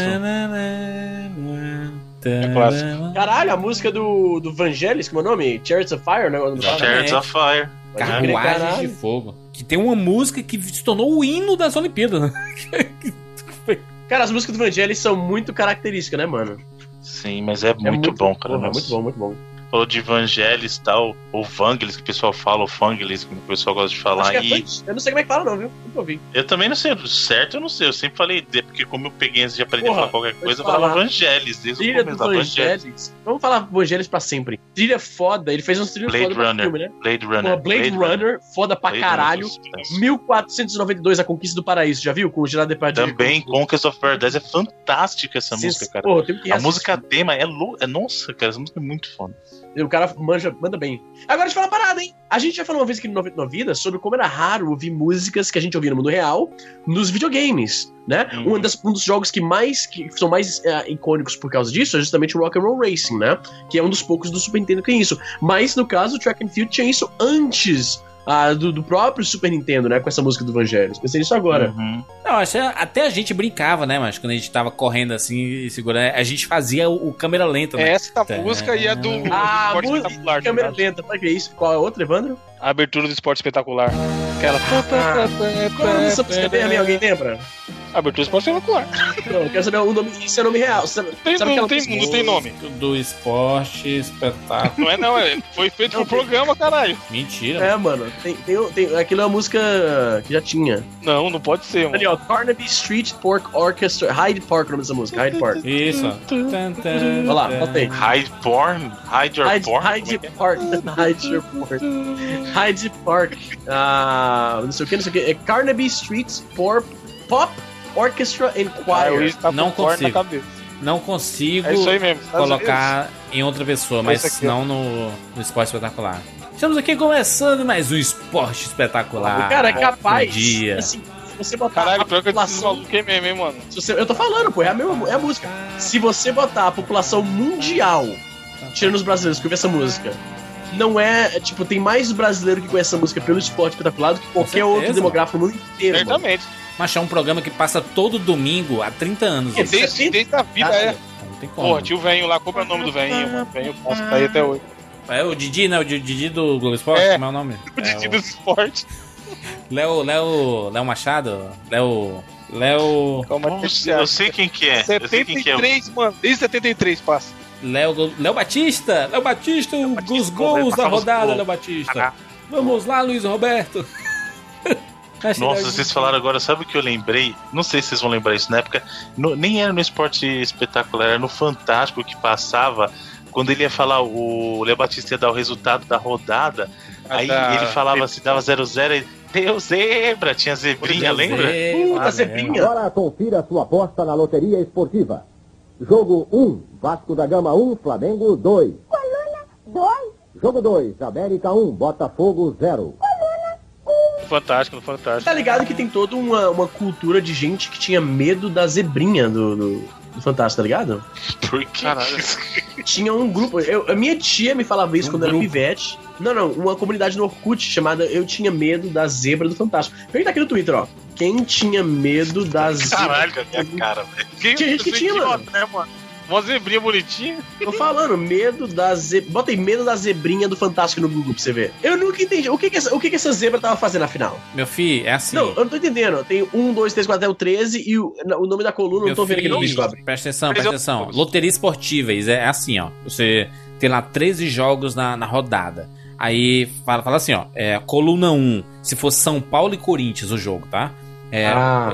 É clássico. Caralho, a música do, do Vangelis, como é o nome? Chariots of Fire, né? Exatamente. Chariots of Fire. Carruagens de fogo. Que tem uma música que se tornou o hino das Olimpíadas. né? Cara, as músicas do Vangelis são muito características, né, mano? Sim, mas é, muito, bom, cara. porra, nossa. muito bom, muito bom. Falou de Evangelis e tal, ou Vangelis, que o pessoal fala, ou Fangelis, que o pessoal gosta de falar. é E. Eu não sei como é que fala, não, viu? Nunca ouvi. eu também não sei, certo eu não sei, eu sempre falei, porque como eu peguei antes de aprender Porra, a falar qualquer coisa, eu falava Evangelis, desde o Trilha do começo da Evangelis. Vangelis. Vamos falar Vangelis pra sempre. Trilha foda, ele fez uns trilhas Blade foda Runner. filme, né? Blade Runner. Pô, Blade, Runner, foda pra Blade caralho. Runner do suspense. 1492, A Conquista do Paraíso, já viu? Com o Gerard Depardieu. Também Conquest of Paradise é fantástica essa Sim, música, cara. Que A música tema é, lou- é nossa, cara, essa música é muito foda. O cara manja, manda bem. Agora deixa eu falar uma parada, hein? A gente já falou uma vez aqui no 99 Vidas sobre como era raro ouvir músicas que a gente ouvia no mundo real nos videogames, né? Uhum. Um, das- um dos jogos que mais que são mais eh, icônicos por causa disso é justamente o Rock and Roll Racing, né? Que é um dos poucos do Super Nintendo que tem isso. Mas no caso, o Track and Field tinha isso antes ah, do, do próprio Super Nintendo, né? Com essa música do Vangelis. Pensei nisso agora. Uhum. Não, até a gente brincava, né, mas quando a gente tava correndo assim e segurando, a gente fazia o, o câmera lenta, né? Essa Tá. música e a do, do Ah, esporte música- espetacular. Câmera lenta, pra que isso? Qual é a outra, Evandro? A abertura do esporte espetacular. Aquela. Qual é dessa música mesmo? Alguém lembra? A abertura do esporte espetacular. Não, eu quero saber o nome. Isso é nome real. Sabe, Tem, sabe não, tem, música- não tem nome. Do esporte, espetáculo. Não é não, é, foi feito Não, pro programa, caralho. Mentira. É, mano. Tem, tem, tem, aquilo é uma música que já tinha. Não, não pode ser, mano. Ali, ó. Carnaby Street Pork Orchestra. Hyde Park, o nome dessa música. Hyde Park. Isso. Olha lá, bota aí. Hide Porn? Hide Your Hyde, Porn? É Hyde é? Park. Hyde Your Park. Hyde Park. Ah, não sei o que, não sei o que. É Carnaby Street Pop, Pop Orchestra and Choir. Tá Não consigo. Não consigo É colocar em outra pessoa, mas aqui, ó. não no, no esporte espetacular. Estamos aqui começando mais um esporte espetacular. Cara, é capaz. Bom dia. Assim, se você botar Caralho, a pior que eu disse população maluco é mesmo, hein, mano. Se você- eu tô falando, pô, é a, mesma, é a música. Se você botar a população mundial, tirando os brasileiros que ouvem essa música, não é. é, Tipo, tem mais brasileiro que conhece essa música pelo esporte espetacular do que qualquer outro demográfico no mundo inteiro. mano. Certamente. Mas é um programa que passa todo domingo há 30 anos. É, Não desde- Desde, desde a vida é. tem como. Porra, tio velho lá, compra o nome do velhinho, mano. Velhinho posso tá aí até hoje. É o Didi, né? O Didi do Globo Esporte, É. como é o nome? O Didi É dos esportes. o Léo, Léo, Léo Machado? Léo... Léo... Calma, Eu sei- Eu sei quem que é. Eu sei quem que é. 73, mano. Desde 73 passa. Léo, Léo Batista! Léo Batista, o- Batista, os gols da rodada, gols. Léo Batista. Vamos lá, Luiz Roberto. Nossa, vocês falaram agora, sabe o que eu lembrei? Não sei se vocês vão lembrar isso na época. no- nem era no esporte espetacular, era no Fantástico que passava. Quando ele ia falar, o Léo Batista ia dar o resultado da rodada. Aí da- ele falava assim, dava 0-0 e deu zebra, tinha zebrinha, lembra? Puta, zebrinha. Agora confira sua aposta na loteria esportiva. Jogo 1, Vasco da Gama 1, Flamengo 2. Coluna 2, Jogo 2, América 1, Botafogo 0. Fantástico, Fantástico. Tá ligado que tem toda uma, uma cultura de gente que tinha medo da zebrinha do, do, do Fantástico, tá ligado? Por que? Caralho. Tinha um grupo. Eu, a minha tia me falava isso Um quando era grupo. pivete. Não, não, uma comunidade no Orkut chamada Eu Tinha Medo da Zebra do Fantástico. Vem daqui no Twitter, ó. Quem tinha medo da zebra? Caralho, a minha cara, velho. Quem- Tinha gente que eu tinha, idiota, né, mano? Uma zebrinha bonitinha. Tô falando, medo da zebra. Bota aí medo da zebrinha do Fantástico no Google pra você ver. Eu nunca entendi. O que que essa, o que que essa zebra tava fazendo afinal? Meu filho, é assim. Não, eu não tô entendendo. Tem um, dois, três, quatro, até o 13 e o, o nome da coluna, eu Meu não tô vendo aqui no filho, Discovery. Presta atenção, presta eu- atenção. Loteria esportivas é assim, ó. Você tem lá 13 jogos na, na rodada. Aí fala, fala assim, ó. É, coluna 1, se for São Paulo e Corinthians o jogo, tá? É, Ah.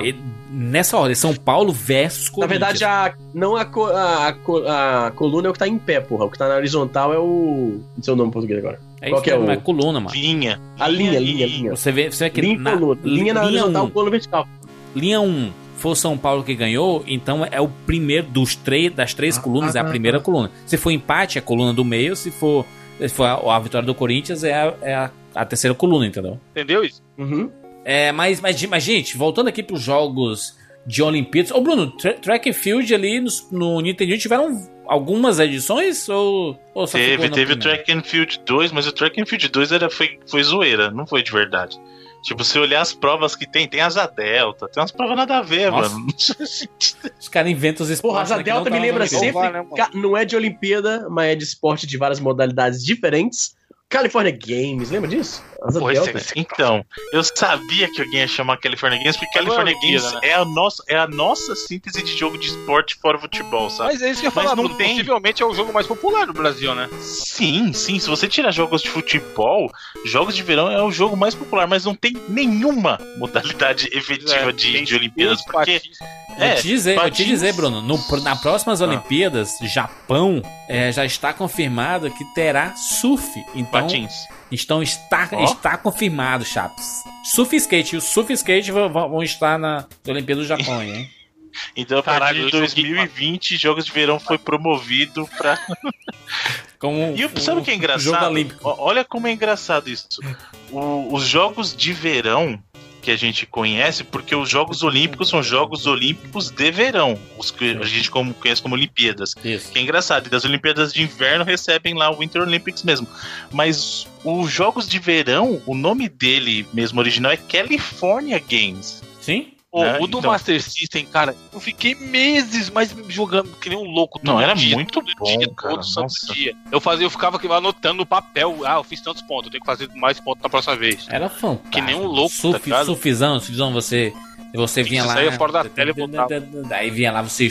nessa ordem, São Paulo versus Na Corinthians. verdade, a, não a, a, a co- a coluna é o que tá em pé, porra. O que tá na horizontal é o. Não sei o nome em português agora. é qual isso que é o- é coluna, mano. Linha. A linha, linha, linha. Você vê, você vê que Linha na, coluna. Linha na horizontal, um, coluna vertical. linha 1 for São Paulo que ganhou, então é o primeiro dos três das três Ah, colunas, é a ah, primeira ah. coluna. Se for empate, é a coluna do meio, se for, for a, a vitória do Corinthians, é a, é a, a terceira coluna, entendeu? Entendeu isso? Uhum. É, mas, mas, mas, gente, voltando aqui pros jogos de Olimpíadas. Ô, Bruno, tra Track and Field ali no, no Nintendo tiveram algumas edições? Ou, ou Teve, teve o? Track and Field 2, mas o Track and Field 2 era, foi, foi zoeira, não foi de verdade. Tipo, se olhar as provas que tem, tem asa delta, tem umas provas nada a ver, Nossa. mano. Os caras inventam os Porra, esportes. asa né, delta me lembra sempre. né, não é de Olimpíada, mas é de esporte de várias modalidades diferentes. California Games, lembra disso? Delta. esse- então, eu sabia que alguém ia chamar California Games, porque California é Games né? é, a nossa, é a nossa síntese de jogo de esporte fora futebol, sabe? Mas é isso que eu falar, não tem. possivelmente é o jogo mais popular do Brasil, né? Sim, sim. Se você tirar jogos de futebol, jogos de verão é o jogo mais popular, mas não tem nenhuma modalidade efetiva É, de, de Olimpíadas, porque patins. Vou te dizer, vou te dizer, Bruno, no, na próximas Olimpíadas, Japão é, já está confirmado que terá surf. Então, patins. então está, Ó. está confirmado, chaps. Surf e skate. O surf skate vão, vão estar na Olimpíada do Japão, hein? Então, a partir Caralho, de eu joguei 2020, jogos de verão foi promovido pra. Como E um- sabe o que é engraçado? Jogo olímpico. Ó, Olha como é engraçado isso. O- os jogos de verão que a gente conhece, porque os Jogos Olímpicos são Jogos Olímpicos de verão, os que a gente como- conhece como Olimpíadas. Isso. Que é engraçado, e das Olimpíadas de Inverno recebem lá o Winter Olympics mesmo. Mas os Jogos de Verão, o nome dele mesmo original é California Games. Sim? Pô, né? o do Então- Master System, cara, eu fiquei meses mais jogando que nem um louco. Não, era dia, muito todo bom, dia, cara, Todo santo dia. Eu fazia, eu ficava anotando no papel, ah, eu fiz tantos pontos, eu tenho que fazer mais pontos na próxima vez. Era fantástico. Que nem um louco, Surf, tá ligado? surfzão, surfzão, você, você vinha Você lá. saía fora da tela e voltava. Aí vinha lá, você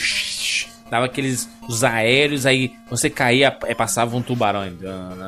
dava aqueles os aéreos, aí você caía, aí passava um tubarão.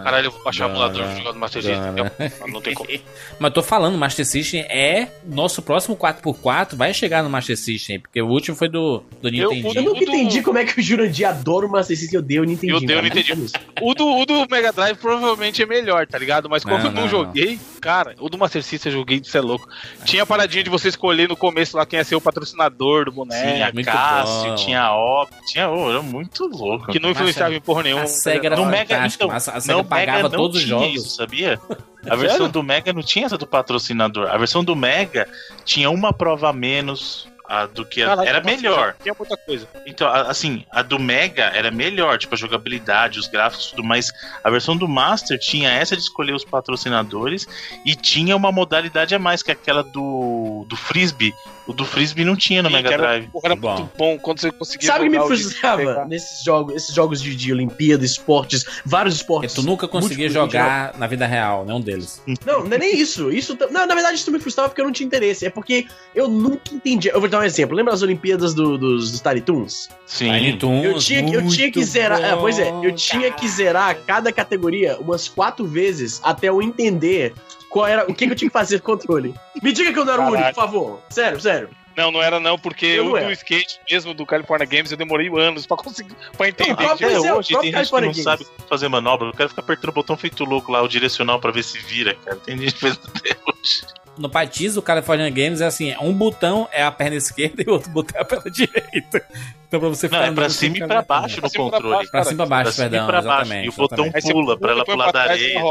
Caralho, eu vou baixar o emulador jogar no Master System. Não, não tem como. Mas tô falando, Master System é. Nosso próximo 4x4 vai chegar no Master System, porque o último foi do, do Eu- Eu Nintendo. nunca entendi como é que o Jurandir adora o Master System. Eu dei, eu não entendi. Eu dei, eu não entendi. O do, o do Mega Drive provavelmente é melhor, tá ligado? Mas como Não, eu não, não, joguei, cara, o do Master System eu joguei, isso é louco. Tinha a paradinha de você escolher no começo lá quem ia ser o patrocinador do boneco. tinha Cássio, tinha a Op, tinha. Oh, era muito louco. Que não influenciava em porra nenhuma. A SEGA era No Mega, então, a SEGA não, pagava Mega não todos os jogos. Isso, sabia? A versão do Mega não tinha essa do patrocinador. A versão do Mega tinha uma prova a menos a do que a- Caralho, era melhor. Tinha muita coisa. Então, a- assim, a do Mega era melhor, tipo a jogabilidade, os gráficos, tudo mais. A versão do Master tinha essa de escolher os patrocinadores e tinha uma modalidade a mais, que é aquela do, do Frisbee. O do Frisbee não tinha no Sim, Mega era- Drive. porra, era Bom. muito bom quando você conseguia Sabe o que me frustrava nesses jogos, esses jogos de, de Olimpíada, esportes, vários esportes? tu nunca conseguia jogar na vida real, nenhum deles. Não, não é nem isso. Isso não, na verdade, isso me frustrava porque eu não tinha interesse. É porque eu nunca entendi. Eu vou dar um exemplo. Lembra as Olimpíadas do- dos, dos Tiny Toons? Sim. Tiny Toons, Eu tinha, que- eu tinha que zerar. é, pois é, eu tinha cara. que zerar cada categoria umas quatro vezes até eu entender qual era o que, que eu tinha que fazer com o controle. Me diga que eu não era o único, por favor. Sério, sério. Não, não era não, porque Eu o não do skate mesmo do California Games eu demorei anos pra conseguir, pra entender. Ah, Até é, o hoje próprio tem gente que não California sabe fazer manobra. Eu quero ficar apertando o botão feito louco lá, o direcional, pra ver se vira, cara. Tem gente que faz até hoje. No patins, o California Games é assim: um botão é a perna esquerda e o outro botão é a perna direita. Então pra você Não, ficar é pra cima e pra baixo no e controle. Pra cima e pra baixo, e perdão. pra baixo. exatamente, E o botão pula pra ela pular da e areia.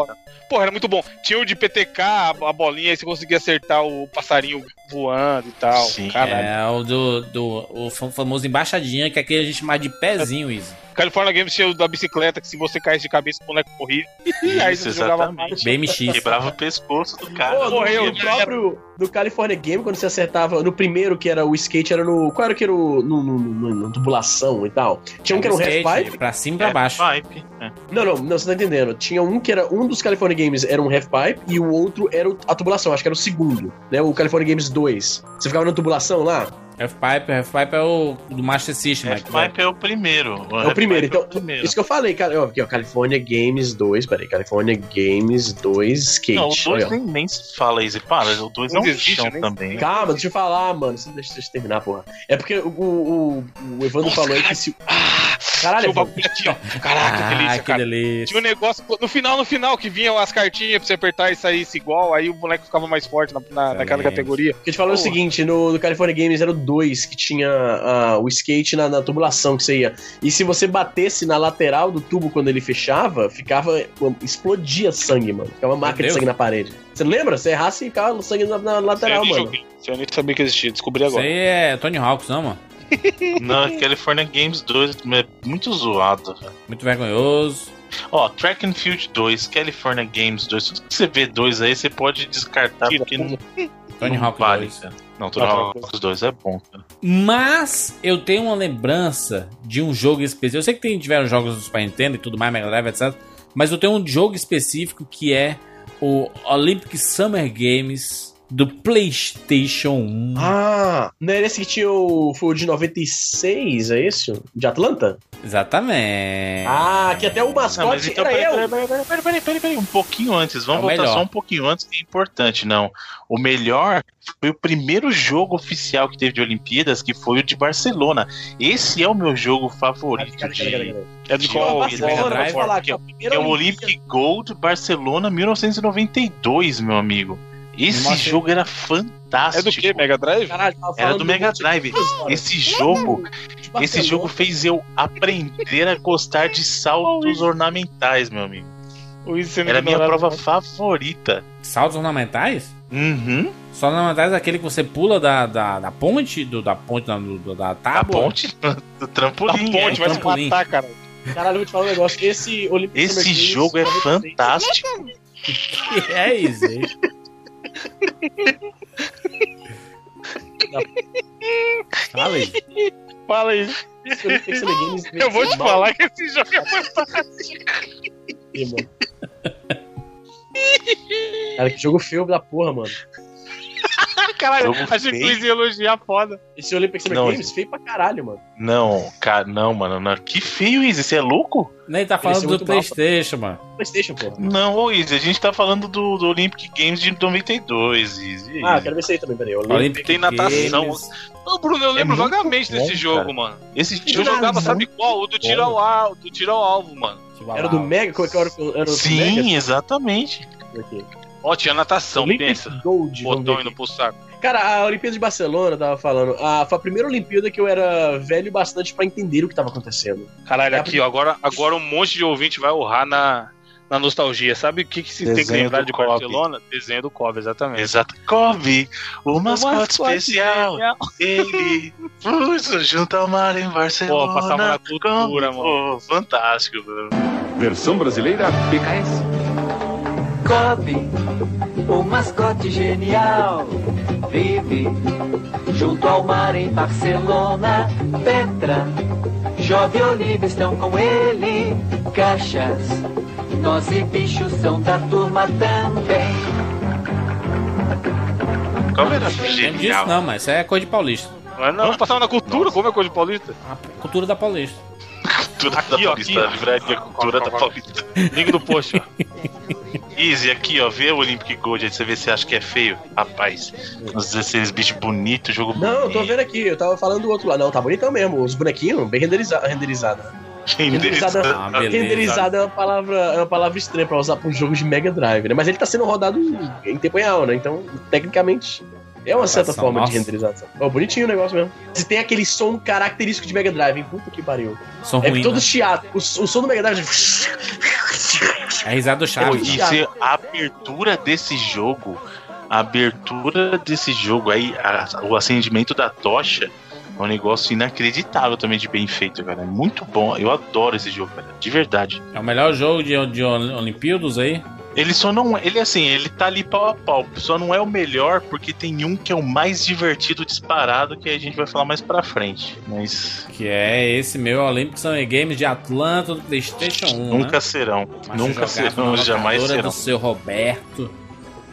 Porra, era muito bom. Tinha o de PTK, a, a bolinha, aí você conseguia acertar o passarinho voando e tal. Sim, Caralho. É o do, do o fam- famoso embaixadinha, que aqui a gente chama de pezinho, Izzy. California Games tinha o da bicicleta, que se você caísse de cabeça, o boneco corria. E aí Isso, você jogava exatamente. BMX. Quebrava o pescoço do cara. Pô, morreu, já próprio do California Game, quando você acertava no primeiro, que era o skate, era no. Qual era que era o. No, no, no- no tubulação e tal? Tinha um que era um Skate, half-pipe. Pra cima e pra É, baixo. pipe, é. Não, não, não, você tá entendendo. Tinha um que era. Um dos California Games era um half-pipe e o outro era a tubulação, acho que era o segundo, né? O California Games 2. Você ficava na tubulação lá? Half-pipe, half-pipe é o do Master System. Half-pipe é o primeiro. É o primeiro, então. É o primeiro. Isso que eu falei, cara. Ó, Aqui, ó, California Games 2. Peraí, California Games 2 Skate. Não, o Olha, 2 ó. nem, nem se fala, Easy. Para, o 2 é Não um existe, chão nem- também. Calma, deixa eu falar, mano. Você deixa, deixa eu terminar, porra. É porque o, o, o Evandro Nossa, falou aí que se. Ah, Caralho, tinha bagulho aqui, ó. Caraca, que Ah, delícia, que cara. delícia. Tinha um negócio, no final, no final, que vinham as cartinhas pra você apertar e saísse igual, aí o boneco ficava mais forte na, na, naquela categoria. Que eu te falei é o seguinte, no, no California Games era o 2 que tinha ah, o skate na, na tubulação que você ia. E se você batesse na lateral do tubo quando ele fechava, ficava. explodia sangue, mano. Ficava marca de Deus. sangue na parede. Você não lembra? Você errasse e ficava sangue na, na lateral, mano. joguei. Eu nem sabia que existia, descobri Isso agora. aí é Tony Hawks, não, mano? Não, é California Games 2 é muito zoado, velho. Muito vergonhoso. Ó, Track and Field 2, California Games 2, tudo que você vê dois aí, você pode descartar porque não, Tony não Hawk vale, 2. cara. Não, Tony Hawk 2 é bom, cara. Mas eu tenho uma lembrança de um jogo específico. Eu sei que tem, tiveram jogos do Super Nintendo e tudo mais, Mega Drive, etc. Mas eu tenho um jogo específico que é o Olympic Summer Games do PlayStation 1. Ah, não era esse que tinha o. Foi o de 96, é isso? De Atlanta? Exatamente. Ah, que até o Não, mas mascote então, era peraí, eu. peraí, peraí, peraí, peraí, peraí, peraí, peraí, um pouquinho antes. Vamos É voltar melhor. só um pouquinho antes, que é importante, não. O melhor foi o primeiro jogo oficial que teve de Olimpíadas, que foi o de Barcelona. Esse é o meu jogo favorito Cara, cara, cara, de, cara. É de de qual? É- é o Olimpíada- Olympic Gold Barcelona 1992, meu amigo. Esse Nossa, jogo era É fantástico. do que? Mega Drive? Caralho, Era do Mega Drive. Esse jogo, esse jogo fez eu aprender a gostar de saltos ornamentais, meu amigo. Era a minha prova favorita. Saltos ornamentais? Uhum. Só ornamentais é aquele que você pula da, da, da ponte, do, da ponte, da, do- da A tábua. ponte do Da trampolim. ponte, é. vai se trampolim. matar, cara. Caralho, eu vou te falar um negócio. Esse Olympic Esse jogo é 96. fantástico. Que é isso aí? Fala aí. Fala aí. Eu vou te falar que esse jogo é fantástico. mano. Cara, que jogo feio da porra, mano. Caralho, achei que o feio. Easy ia elogiar foda. Esse Olympic Summer Não, Games feio pra caralho, mano. Não, cara, não, mano. Não. Que feio, Izzy. Você é louco? Nem tá Esse é falando do muito mal, Playstation, mano. Playstation, porra. Não, ô Izzy, a gente tá falando do, do Olympic Games de 92, Izzy. Ah, quero ver isso aí também, peraí. Olympic Olympic Tem natação. Games. Ô, Bruno, eu lembro É vagamente bom, desse jogo, cara. mano. Esse Eu jogo jogava, é sabe muito qual? O do tiro ao alvo, do tiro ao alvo, mano. Era do Mega? É que era, o- era Sim, Mega? exatamente. Aqui. Ó, tinha natação, Olympic pensa. Gold. Botão indo pro saco. Cara, a Olimpíada de Barcelona, eu tava falando, a, foi a primeira Olimpíada que eu era velho bastante pra entender o que tava acontecendo. Caralho, É aqui, ó, agora, agora um monte de ouvinte vai urrar na, na nostalgia. Sabe o que, que se tem que Desenho lembrar de Kobe. Barcelona? Desenho do Kobe, exatamente. Exato. Kobe, o mascote mascote especial. Ele foi junto ao mar em Barcelona. Pô, passava na cultura, Como- mano. Pô, fantástico, mano. Versão brasileira PKS. Kobe, o mascote genial, vive junto ao mar em Barcelona. Petra, Jove e Oliva estão com ele. Caixas, nós e bichos são da turma também. Kobe era Lembro disso genial. não, mas isso é coisa de paulista. Mas não, passava na cultura, Nossa. como é coisa de paulista? A cultura da paulista. Cultura Aqui, da ó, Paulista, aqui, ó. a livraria Cultura da Paulista. Link do post, ó. Easy, aqui, ó, vê o Olympic Gold aí, você vê se acha que é feio. Rapaz, os 16 bichos bonitos, jogo Não, eu tô bonito. vendo aqui, eu tava falando do outro lado. Não, tá bonitão mesmo, os bonequinhos, bem renderiza renderizado. Renderizada, Ah, renderizada é uma palavra, é uma palavra estranha pra usar pra um jogo de Mega Drive, né? Mas ele tá sendo rodado em tempo real, né? Então, tecnicamente, é uma certa Gravação, forma nossa. de renderização. Ó, bonitinho o negócio mesmo. Se tem aquele som característico de Mega Drive, hein? Puta que pariu. São É ruins. todo né? chiado. O, o som do Mega Drive. É a risada do Pô, Chaves. e né? se a abertura desse jogo, a abertura desse jogo aí, a- o acendimento da tocha, é um negócio inacreditável também de bem feito, cara. É muito bom. Eu adoro esse jogo, cara. De verdade. É o melhor jogo de, de Olimpíadas aí. Ele só não. Ele assim, ele tá ali pau a pau. Só não é o melhor porque tem um que é o mais divertido disparado que a gente vai falar mais pra frente. Mas Que é esse meu Olympic Summer Games de Atlanta do Playstation 1. nunca né? serão. Mas nunca serão, jamais serão. do seu Roberto.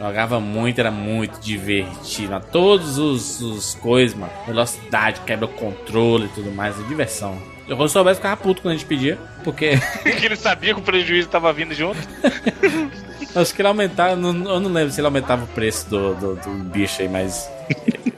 Jogava muito, era muito divertido. Mas Todos os, os coisas, mano. Velocidade, quebra o controle e tudo mais. É diversão. Eu quando soubesse ficava puto quando a gente pedia. Porque Porque ele sabia que o prejuízo tava vindo junto. acho que ele aumentava. Eu não lembro se ele aumentava o preço do, do, do bicho aí, mas.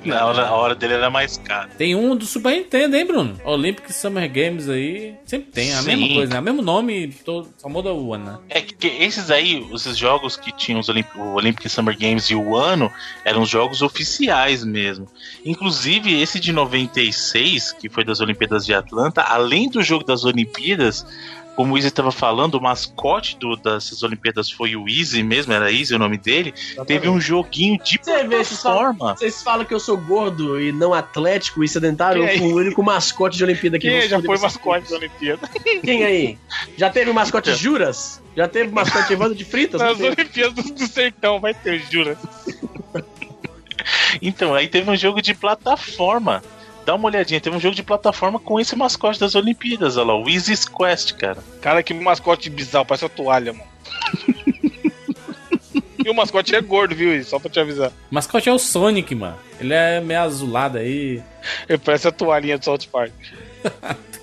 Na hora, a hora dele era mais cara. Tem um do Super Nintendo, hein, Bruno? Olympic Summer Games aí. Sempre tem, a Sim. mesma coisa, né? O mesmo nome, todo, só muda o ano, né? É que esses aí, esses jogos que tinham os Olymp o Olympic Summer Games e o ano, eram jogos oficiais mesmo. Inclusive, esse de 96, que foi das Olimpíadas de Atlanta, além do jogo das Olimpíadas, como o Easy tava falando, o mascote do, dessas Olimpíadas foi o Easy mesmo, era Easy o nome dele. Teve um joguinho de falam, plataforma. vocês falam que eu sou gordo e não atlético e sedentário, Quem eu fui o único mascote de Olimpíada que Quem não já foi mascote da coisas. Olimpíada? Quem aí? Já teve o mascote Juras? Já teve o mascote Evandro de Fritas? Nas? Olimpíadas do, Sertão, vai ter, jura. Então, aí teve um jogo de plataforma. Dá uma olhadinha, teve um jogo de plataforma com esse mascote das Olimpíadas, olha lá, o Easy's Quest, cara. Cara, que mascote bizarro, parece uma toalha, mano. e o mascote é gordo, viu? Isso? Só pra te avisar. O mascote é o Sonic, mano. Ele é meio azulado aí. Ele parece a toalhinha do South Park.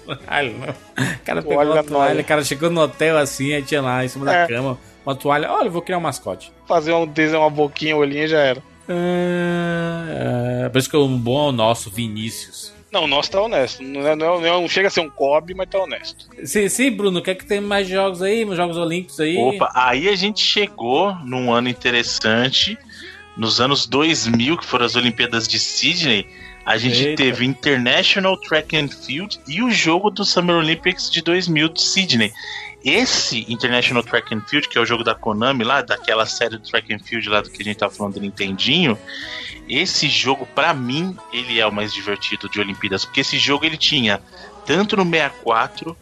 Toalha, não. O cara pegou Toalha uma na toalha, o cara chegou no hotel assim, aí tinha lá em cima da É. cama uma toalha. Olha, eu vou criar um mascote. Fazer um desenho, uma boquinha, olhinho já era. Ah, é, por isso que o bom é o nosso, Vinícius. Não, o nosso tá honesto. Não, é- não, é- não, é- não chega a ser um Kobe, mas tá honesto. Sim, sim, Bruno, quer que tem mais jogos aí, mais jogos olímpicos aí? Opa, aí a gente chegou num ano interessante. Nos anos 2000, que foram as Olimpíadas de Sydney, a gente Eita. teve International Track and Field e o jogo do Summer Olympics de 2000 de Sydney. Esse International Track and Field, que é o jogo da Konami lá, daquela série do Track and Field lá do que a gente tava falando do Nintendinho, esse jogo, pra mim, ele é o mais divertido de Olimpíadas, porque esse jogo ele tinha tanto no 64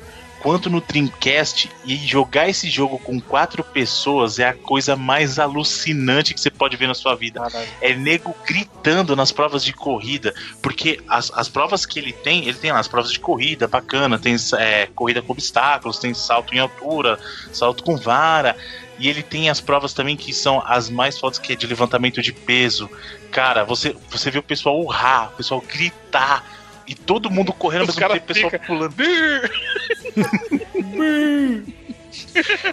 quanto no Dreamcast e jogar esse jogo com quatro pessoas é a coisa mais alucinante que você pode ver na sua vida. É nego gritando nas provas de corrida, porque as, as provas que ele tem, ele tem lá as provas de corrida, bacana, tem é, corrida com obstáculos, tem salto em altura, salto com vara, e ele tem as provas também que são as mais fodas que é de levantamento de peso. Cara, você, você vê o pessoal urrar, o pessoal gritar. E todo mundo correndo ao mesmo tempo, o pessoal fica- pulando.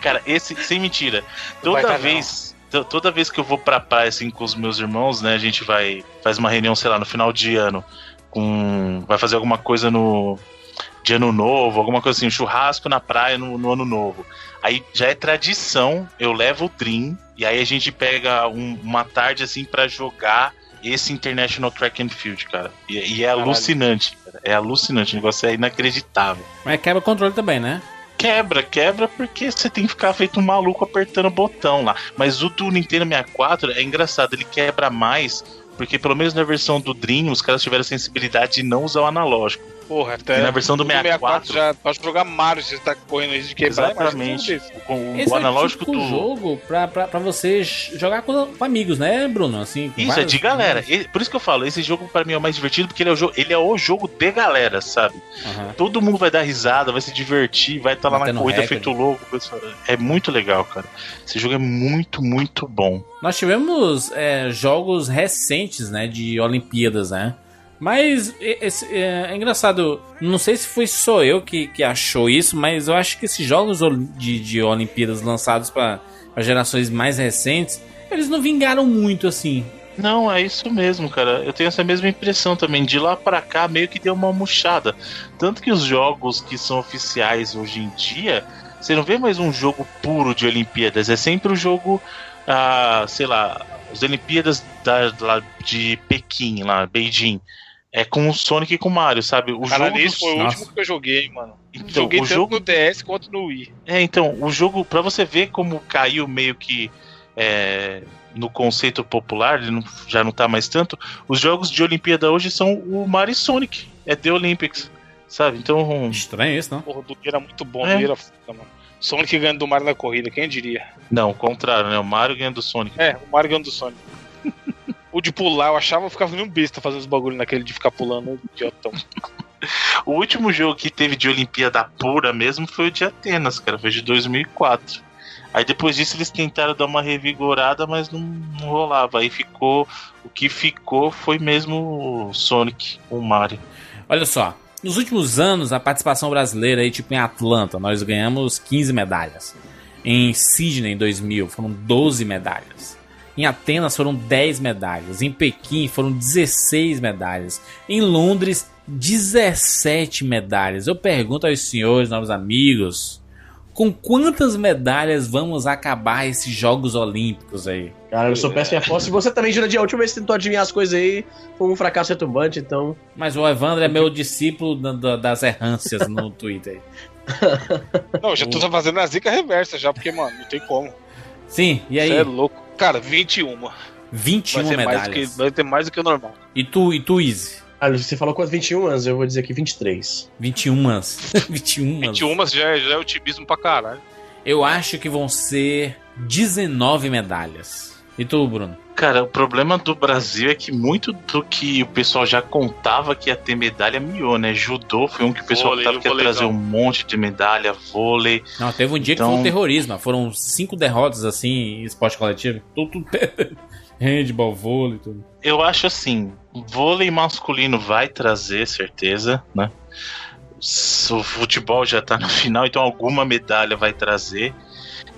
Cara, esse, sem mentira, Não toda tá, não. vez. to- Toda vez que eu vou pra praia assim com os meus irmãos, né? A gente vai. Faz uma reunião, sei lá, no final de ano. Com. Vai fazer alguma coisa no. De ano novo, alguma coisa assim, um churrasco na praia no, no ano novo. Aí já é tradição, eu levo o Dream, e aí a gente pega um- uma tarde assim pra jogar esse International Track and Field, cara. E, e é alucinante, cara. É alucinante, o negócio é inacreditável. Mas quebra o controle também, né? Quebra, quebra porque você tem que ficar feito um maluco apertando o botão lá. Mas o do Nintendo 64 é engraçado, ele quebra mais porque pelo menos na versão do Dream os caras tiveram a sensibilidade de não usar o analógico. Porra, até. E na versão do o 64 já pode jogar Mario, você tá correndo risco de quebrar. Exatamente. Com Esse o é analógico tipo do. jogo pra, pra, pra você jogar com, com amigos, né, Bruno? Assim, com Isso, é de galera. amigos. Por isso que eu falo, esse jogo pra mim é o mais divertido, porque ele é o jogo, ele é o jogo de galera, sabe? Aham. Todo mundo vai dar risada, vai se divertir, vai estar lá na corrida feito louco. É muito legal, cara. Esse jogo é muito, muito bom. Nós tivemos é, jogos recentes, né, de Olimpíadas, né? Mas esse- é, é engraçado, não sei se foi só eu que, que achou isso, mas eu acho que esses jogos de, de Olimpíadas lançados para gerações mais recentes, eles não vingaram muito assim. Não, é isso mesmo, cara. Eu tenho essa mesma impressão também. De lá pra cá, meio que deu uma murchada. Tanto que os jogos que são oficiais hoje em dia, você não vê mais um jogo puro de Olimpíadas. É sempre o jogo, ah, sei lá, as Olimpíadas da, de Pequim, lá, Beijing. É com o Sonic e com o Mario, sabe? O Cara, jogo esse do- foi o Nossa. último que eu joguei, mano. Então, joguei o tanto jogo no DS quanto no Wii. é, então, o jogo, pra você ver como caiu meio que é, no conceito popular, ele não- já não tá mais tanto, os jogos de Olimpíada hoje são o Mario e Sonic, é The Olympics, sabe? Então, Estranho isso, não? Porra, o era muito bom, É. era foda, mano. Sonic ganhando do Mario na corrida, quem diria? não, o contrário, né? O Mario ganhando do Sonic. É, o Mario ganhando do Sonic. o de pular, eu achava, eu ficava nem um besta fazendo os bagulho naquele de ficar pulando, idiotão. O último jogo que teve de Olimpíada pura mesmo foi o de Atenas, cara, foi de 2004. Aí depois disso eles tentaram dar uma revigorada, mas não, não rolava. Aí ficou. O que ficou foi mesmo o Sonic, o Mario. Olha só, nos últimos anos, a participação brasileira aí, tipo em Atlanta, nós ganhamos 15 medalhas. Em Sydney, em 2000, foram 12 medalhas. Em Atenas foram 10 medalhas. Em Pequim foram 16 medalhas. Em Londres, 17 medalhas. Eu pergunto aos senhores, novos amigos, com quantas medalhas vamos acabar esses Jogos Olímpicos aí? Cara, eu sou péssimo em aposta. E você também, Jurandir, a última vez que tentou adivinhar as coisas aí foi um fracasso retumbante, então. Mas o Evandro é meu discípulo da- da- das errâncias no Twitter. Não, eu já tô fazendo a zica reversa já, porque, mano, não tem como. Sim, e aí? Você é louco. Cara, 21. 21 vai, mais medalhas. que, vai ter mais do que o normal. E tu, e tu, Easy? Ah, você falou quanto 21 anos, eu vou dizer aqui 23. 21 anos. 21 anos. 21 já é, já é otimismo pra caralho. Eu acho que vão ser 19 medalhas. E tu, Bruno? Cara, o problema do Brasil é que muito do que o pessoal já contava que ia ter medalha miou, né? Judô foi um que o pessoal Vôlei, contava que ia trazer um monte de medalha, vôlei. Não, teve um dia que Então- foi um terrorismo. Foram cinco derrotas assim em esporte coletivo. Tudo, tudo handball, vôlei, tudo. Eu acho assim, vôlei masculino vai trazer, certeza, né? O futebol já tá no final, então alguma medalha vai trazer.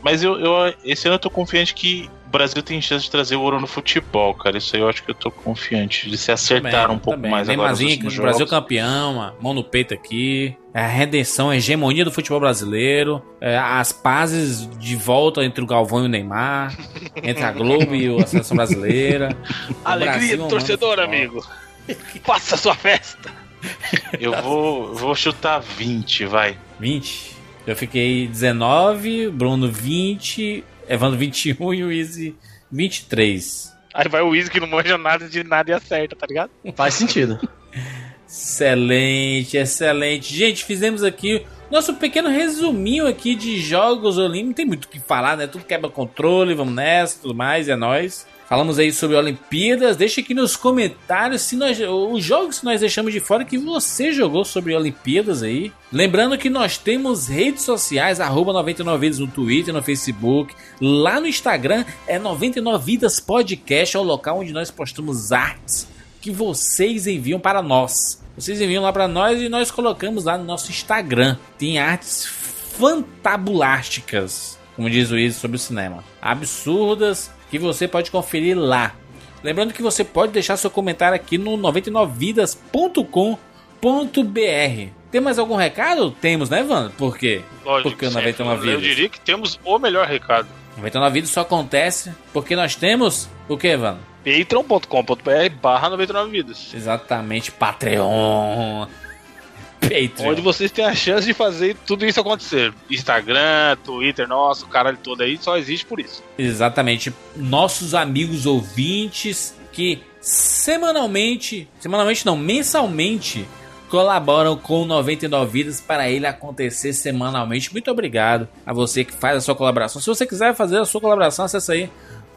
Mas eu, eu- esse ano eu tô confiante que Brasil tem chance de trazer o ouro no futebol, cara. Isso aí eu acho que eu tô confiante de se acertar um pouco mais agora. nos Neymarzinho do Brasil jogos. campeão, a mão no peito aqui. É a redenção, a hegemonia do futebol brasileiro. é, as pazes de volta entre o Galvão e o Neymar. entre a Globo e a seleção brasileira. O Alegria Brasil do amando torcedor, amigo. Faça sua festa. Eu vou, vou chutar 20, vai. 20. Eu fiquei 19, Bruno 20, Evandro 21 e o Easy 23. Aí vai o Easy que não manja nada de nada e acerta, tá ligado? Faz sentido. Excelente, excelente. Gente, fizemos aqui nosso pequeno resuminho aqui de jogos olímpicos. Não tem muito o que falar, né? Tudo quebra controle, vamos nessa, tudo mais, é nóis. Falamos aí sobre Olimpíadas. Deixa aqui nos comentários se nós, os jogos que nós deixamos de fora que você jogou sobre Olimpíadas aí. Lembrando que nós temos redes sociais, arroba 99vidas no Twitter, no Facebook. Lá no Instagram é 99 Vidas Podcast, é o local onde nós postamos artes que vocês enviam para nós. Vocês enviam lá para nós e nós colocamos lá no nosso Instagram. Tem artes fantabulásticas, como diz o Izzy sobre o cinema. Absurdas que você pode conferir lá. Lembrando que você pode deixar seu comentário aqui no 99vidas.com.br. Tem mais algum recado? Temos, né, Evandro? Por quê? Lógico. Porque o sempre. 99 Eu vidas. diria que temos o melhor recado. 99 vidas só acontece porque nós temos o que, Evandro? patreon.com.br barra 99 vidas. Exatamente, Patreon. Patreon. Onde vocês têm a chance de fazer tudo isso acontecer. Instagram, Twitter, nosso, caralho todo aí, só existe por isso. Exatamente. Nossos amigos ouvintes que semanalmente, semanalmente não, mensalmente colaboram com o 99 Vidas para ele acontecer semanalmente. Muito obrigado a você que faz a sua colaboração. Se você quiser fazer a sua colaboração, acessa aí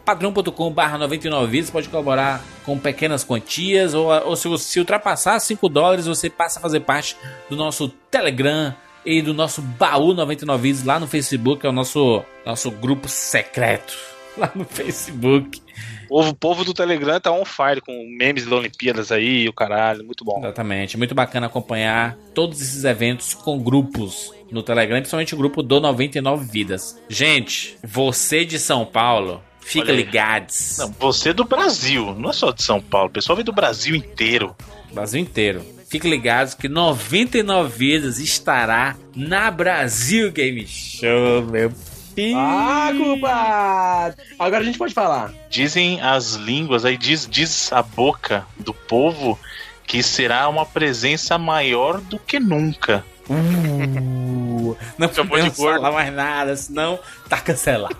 patreon.com.br 99 vidas, pode colaborar com pequenas quantias, ou, ou se você ultrapassar 5 dólares, você passa a fazer parte do nosso Telegram e do nosso baú 99 vidas lá no Facebook, é o nosso, nosso grupo secreto lá no Facebook. O povo, do Telegram tá on fire com memes da Olimpíadas aí, o caralho, muito bom. Exatamente, muito bacana acompanhar todos esses eventos com grupos no Telegram, principalmente o grupo do 99 Vidas. Gente, você de São Paulo, fica ligados. Não, você é do Brasil, não é só de São Paulo. O pessoal vem do Brasil inteiro. Brasil inteiro. Fique ligados que 99 Vidas estará na Brasil Game Show, meu filho. Ah, culpa! Agora a gente pode falar. Dizem as línguas, aí diz, diz a boca do povo que será uma presença maior do que nunca. Uh, não Chamou podemos falar mais nada, senão tá cancelado.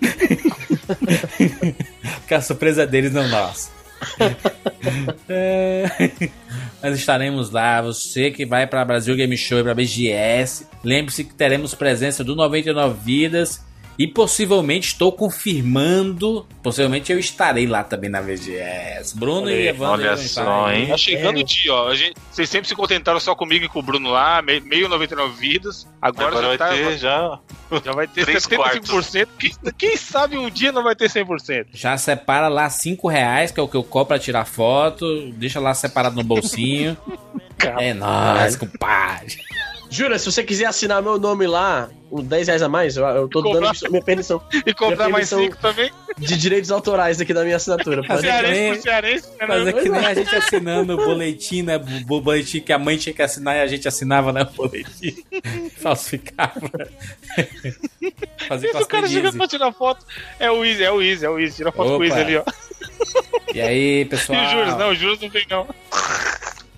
que a surpresa deles não nossa. É, Nós estaremos lá. Você que vai para Brasil Game Show e para BGS, lembre-se que teremos presença do 99 Vidas e possivelmente estou confirmando. Possivelmente eu estarei lá também na BGS. Bruno Olha e Evandro. olha só, hein? Tá chegando o dia, ó. A gente, vocês sempre se contentaram só comigo e com o Bruno lá, me- meio 99 vidas. Agora, Agora já, vai tá- ter já. já vai ter três 75%. Quem, quem sabe um dia não vai ter 100%? Já separa lá 5 reais, que é o que eu cobro pra tirar foto. Deixa lá separado no bolsinho. é nóis, compadre. Jura, se você quiser assinar meu nome lá, os 10 reais a mais, eu, eu tô Cobrar. dando minha permissão E comprar mais permissão- 5 também. de direitos autorais aqui da minha assinatura. Pode- Cearense por cearense. né? Mas é que nem a gente assinando o boletim, né? O boletim que a mãe tinha que assinar e a gente assinava, né? O boletim. Falsificava. Fazer Esse o cara chegando pra tirar foto. É o Easy, é o Easy, é o Easy. Tira foto com o Opa. Easy ali, ó. E aí, E pessoal? o Juros, não, o Juros não vem, não.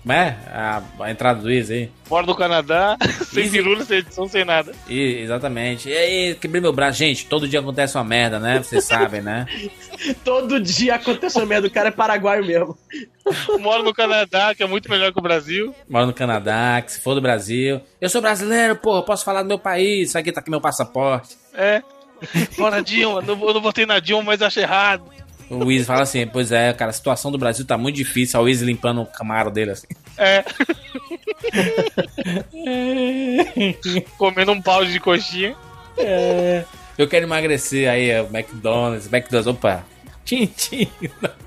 Como é? A, a entrada do Easy aí. Fora do Canadá, sem pirula, sem edição, sem nada. E, exatamente. E aí, quebrei meu braço. Gente, todo dia acontece uma merda, né? Vocês sabem, né? Todo dia acontece uma merda, o cara é paraguaio mesmo. Moro no Canadá, que é muito melhor que o Brasil. Moro no Canadá, que se for do Brasil. Eu sou brasileiro, porra, posso falar do meu país. Isso aqui tá aqui meu passaporte. É. Fora Dilma, não- eu não votei na Dilma, mas acho errado. O Wiz fala assim, pois é, cara, a situação do Brasil tá muito difícil. A Wiz limpando o camaro dele assim. É. Comendo um pau de coxinha. É. Eu quero emagrecer aí, é, o McDonald's, McDonald's, opa. Tchim, tchim.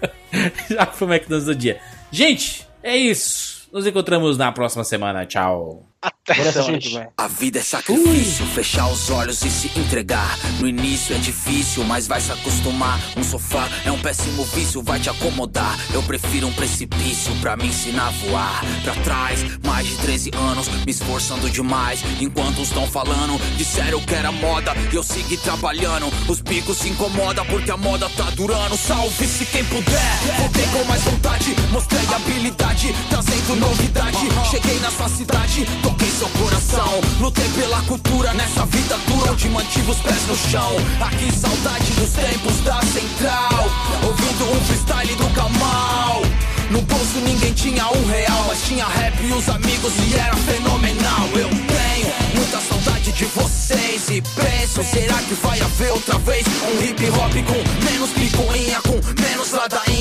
Já foi o McDonald's do dia. Gente, é isso. Nos encontramos na próxima semana. Tchau. Semana gente. A vida é sacrifício, fechar os olhos e se entregar. No início é difícil, mas vai se acostumar. Um sofá é um péssimo vício, vai te acomodar. Eu prefiro um precipício pra me ensinar a voar. Pra trás, mais de 13 anos, me esforçando demais. Enquanto estão falando, disseram que era moda. Eu segui trabalhando, os bicos se incomodam porque a moda tá durando. Salve-se quem puder, voltei com mais vontade. Mostrei habilidade, trazendo novidade. Cheguei na sua cidade, toquei seu coração. Lutei pela cultura nessa vida dura, onde mantive os pés no chão. Aqui saudade dos tempos da central. Ouvindo um freestyle do Kamal. No bolso ninguém tinha um real, mas tinha rap e os amigos e era fenomenal. Eu tenho muita saudade de vocês e penso, será que vai haver outra vez um hip hop com menos picuinha, com menos ladainha,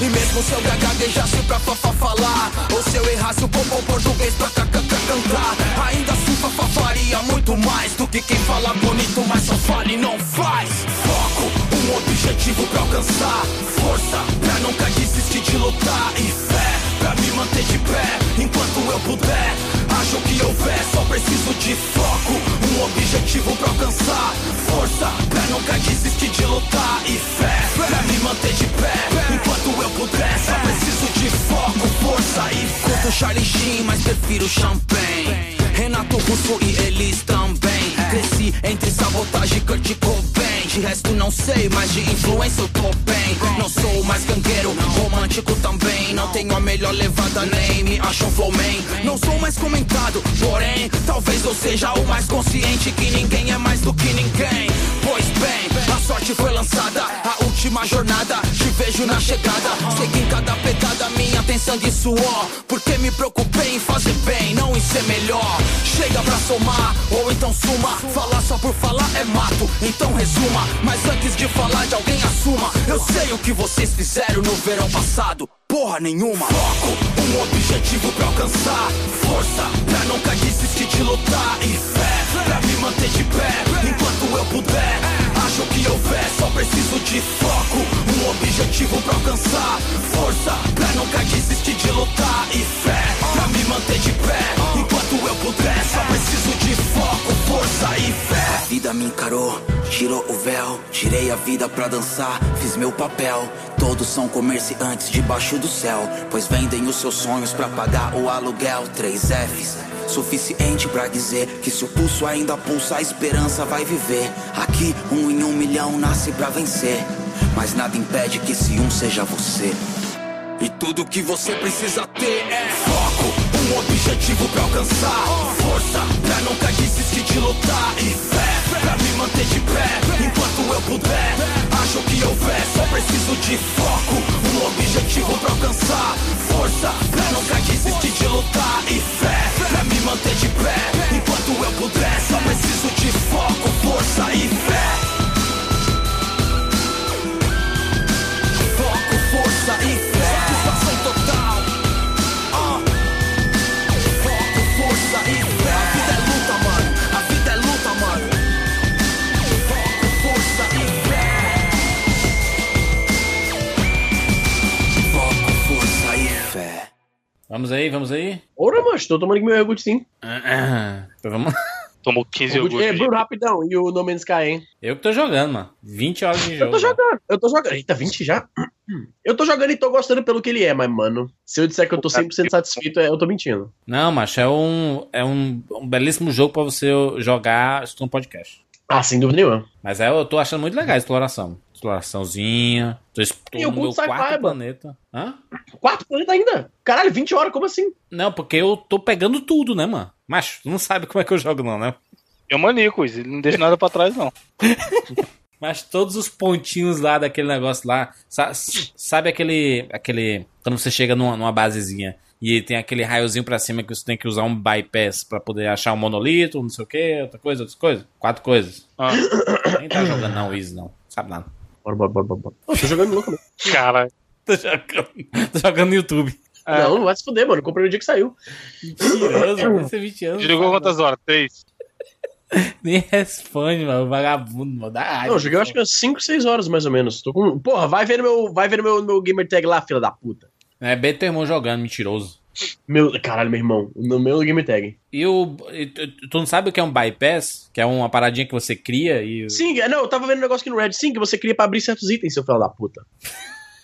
E mesmo se eu gaguejasse pra fafá falar, ou se eu errasse o bom português pra kkk cantar, ainda assim fafá faria muito mais do que quem fala bonito, mas só fala e não faz. Foco, um objetivo pra alcançar, força pra nunca desistir de lutar e fé pra me manter de pé enquanto eu puder. Acho que houver, só preciso de foco, um objetivo pra alcançar, força pra nunca desistir de lutar e fé pra me manter de pé enquanto eu puder. Só preciso de foco, força e fé. Curto Charlie Sheen, mas prefiro champanhe. Renato Russo e eles também. Cresci entre sabotagem e Kurt Cobain. De resto não sei, mas de influência eu tô bem. Não sou mais gangueiro, romântico também. Não tenho a melhor levada, nem me acho um flowman. Não sou mais comentado, porém, talvez eu seja o mais consciente que ninguém é mais do que ninguém. Pois bem, a sorte foi lançada, última jornada. Te vejo na chegada, sei que em cada pegada minha tem sangue e suor. Porque me preocupei em fazer bem, não em ser melhor. Chega pra somar, ou então suma. Falar só por falar é mato, então resuma. Mas antes de falar de alguém, assuma. Eu sei o que vocês fizeram no verão passado. Porra nenhuma. Foco, um objetivo pra alcançar. Força pra nunca desistir de lutar. E fé pra me manter de pé enquanto eu puder. Acho que houver, só preciso de foco. Um objetivo pra alcançar. Força pra nunca desistir de lutar. E fé pra me manter de pé enquanto eu puder. Só preciso de foco, força e fé. A vida me encarou, tirou o véu. Tirei a vida pra dançar, fiz meu papel. Todos são comerciantes debaixo do céu. Pois vendem os seus sonhos pra pagar o aluguel. Três F's. Suficiente pra dizer que se o pulso ainda pulsa, a esperança vai viver. Aqui, um em um milhão nasce pra vencer. Mas nada impede que esse um seja você. E tudo que você precisa ter é foco, um objetivo pra alcançar. Força pra nunca desistir de lutar. E fé pra me manter de pé enquanto eu puder. Acho que houver, só preciso de foco, um objetivo pra alcançar. Força pra nunca desistir de lutar. E fé pra me manter de pé enquanto eu puder. Só preciso de foco, força e fé. Foco, força e fé. Vamos aí, vamos aí. Ora, mano, tô tomando aqui meu iogurte sim. Então vamos. Tomou 15 Iogurte- É, iogurtes. Bruno, rapidão. E o No Man's Sky, hein? Eu que tô jogando, mano. 20 horas de Eu jogo. tô jogando, eu tô jogando. Eita, 20 já? Eu tô jogando e tô gostando pelo que ele é, mas, mano, se eu disser que eu tô 100% satisfeito, é, eu tô mentindo. Não, macho, é um, é um, um belíssimo jogo pra você jogar escutando podcast. Ah, sem dúvida nenhuma. Mas é, eu tô achando muito legal a exploração. Exploraçãozinha. Tô, E eu meu curto sci-fi, quarto planeta. Hã? Quarto planeta ainda. Caralho, 20 horas, como assim? Não, porque eu tô pegando tudo, né, mano? Macho, tu não sabe como é que eu jogo, não, né? Maníaco, isso. Ele não deixa nada pra trás, não. Mas todos os pontinhos lá daquele negócio lá. sa- Sabe aquele. aquele quando você chega numa, numa basezinha e tem aquele raiozinho pra cima que você tem que usar um bypass pra poder achar um monolito, não sei o que, outra coisa, outra coisa? Quatro coisas. Ah. Nem tá jogando não, Easy, não. Sabe nada. Bora, bora, bora, bora. tô jogando louco, mano. Cara, Tô jogando, tô jogando no YouTube. É. Não, não vai se fuder, mano. Comprei no dia que saiu. Mentiroso, deve ser 20 anos. jogou quantas horas? Três? Nem responde, mano. Vagabundo, mano. Dá raiva. Não, joguei acho que umas 5, 6 horas mais ou menos. Tô com. Porra, vai ver no meu, vai ver meu, meu gamer tag lá, filha da puta. É bem teu irmão jogando, mentiroso. Meu, caralho, meu irmão. No meu gamer tag. E o. tu- não sabe o que é um bypass? Que é uma paradinha que você cria e. Sim, é, não, eu tava vendo um negócio aqui no Red Sim que você queria pra abrir certos itens, seu filho da puta.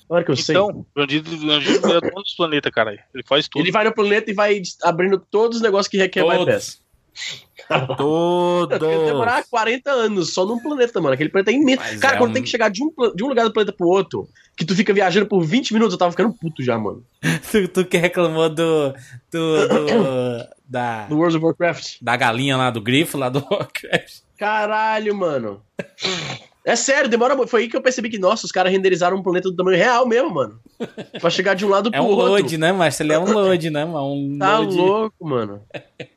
Claro que eu sei. Então, o bandido, bandido é dono dos planetas, caralho. Ele faz tudo. Ele vai no planeta e vai abrindo todos os negócios que requer Todos. bypass. Todos. Demorar 40 anos só num planeta, mano. Aquele planeta é imenso. Mas Cara, é quando um- tem que chegar de um, de um lugar do planeta pro outro, que tu fica viajando por 20 minutos, eu tava ficando puto já, mano. Tu, tu que reclamou do. do. do- da. Do World of Warcraft. Da galinha lá do grifo, lá do Warcraft. Caralho, mano. É sério, demora muito. Foi aí que eu percebi que, nossa, os caras renderizaram um planeta do tamanho real mesmo, mano. Pra chegar de um lado É pro um outro. load, né, mas ele é um load, né, mano? Um Tá load. louco, mano.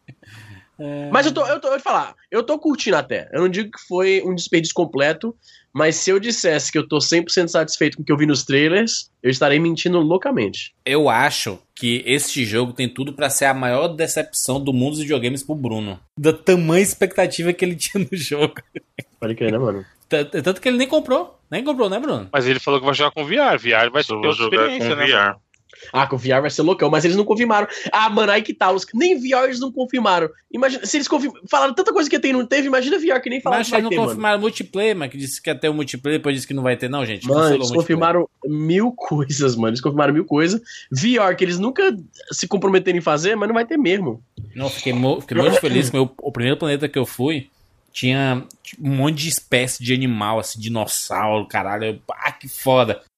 Mas eu tô, eu tô, eu vou te falar, eu tô curtindo até. Eu não digo que foi um desperdício completo, mas se eu dissesse que eu tô 100% satisfeito com o que eu vi nos trailers, eu estarei mentindo loucamente. Eu acho que este jogo tem tudo pra ser a maior decepção do mundo dos videogames pro Bruno. Da tamanha expectativa que ele tinha no jogo. Pode crer, né, mano? Tanto que ele nem comprou. Nem comprou, né, Bruno? Mas ele falou que vai jogar com VR. VR vai ser outra jogar experiência, com né? VR. Ah, com o VR vai ser loucão, mas eles não confirmaram. Ah, mano, aí que tá. Os... Nem VR eles não confirmaram. Imagina, se eles confirmaram. Falaram tanta coisa que tem e não teve, imagina VR que nem falaram Mas que vai não ter, mano. confirmaram multiplayer, mas que disse que ia ter o multiplayer, depois disse que não vai ter, não, gente. Mano, eles confirmaram mil coisas, mano. Eles confirmaram mil coisas. VR, que eles nunca se comprometeram em fazer, mas não vai ter mesmo. Não, fiquei, mo- fiquei muito feliz. Meu, o primeiro planeta que eu fui tinha um monte de espécie de animal, assim, dinossauro, caralho. Ah, que foda.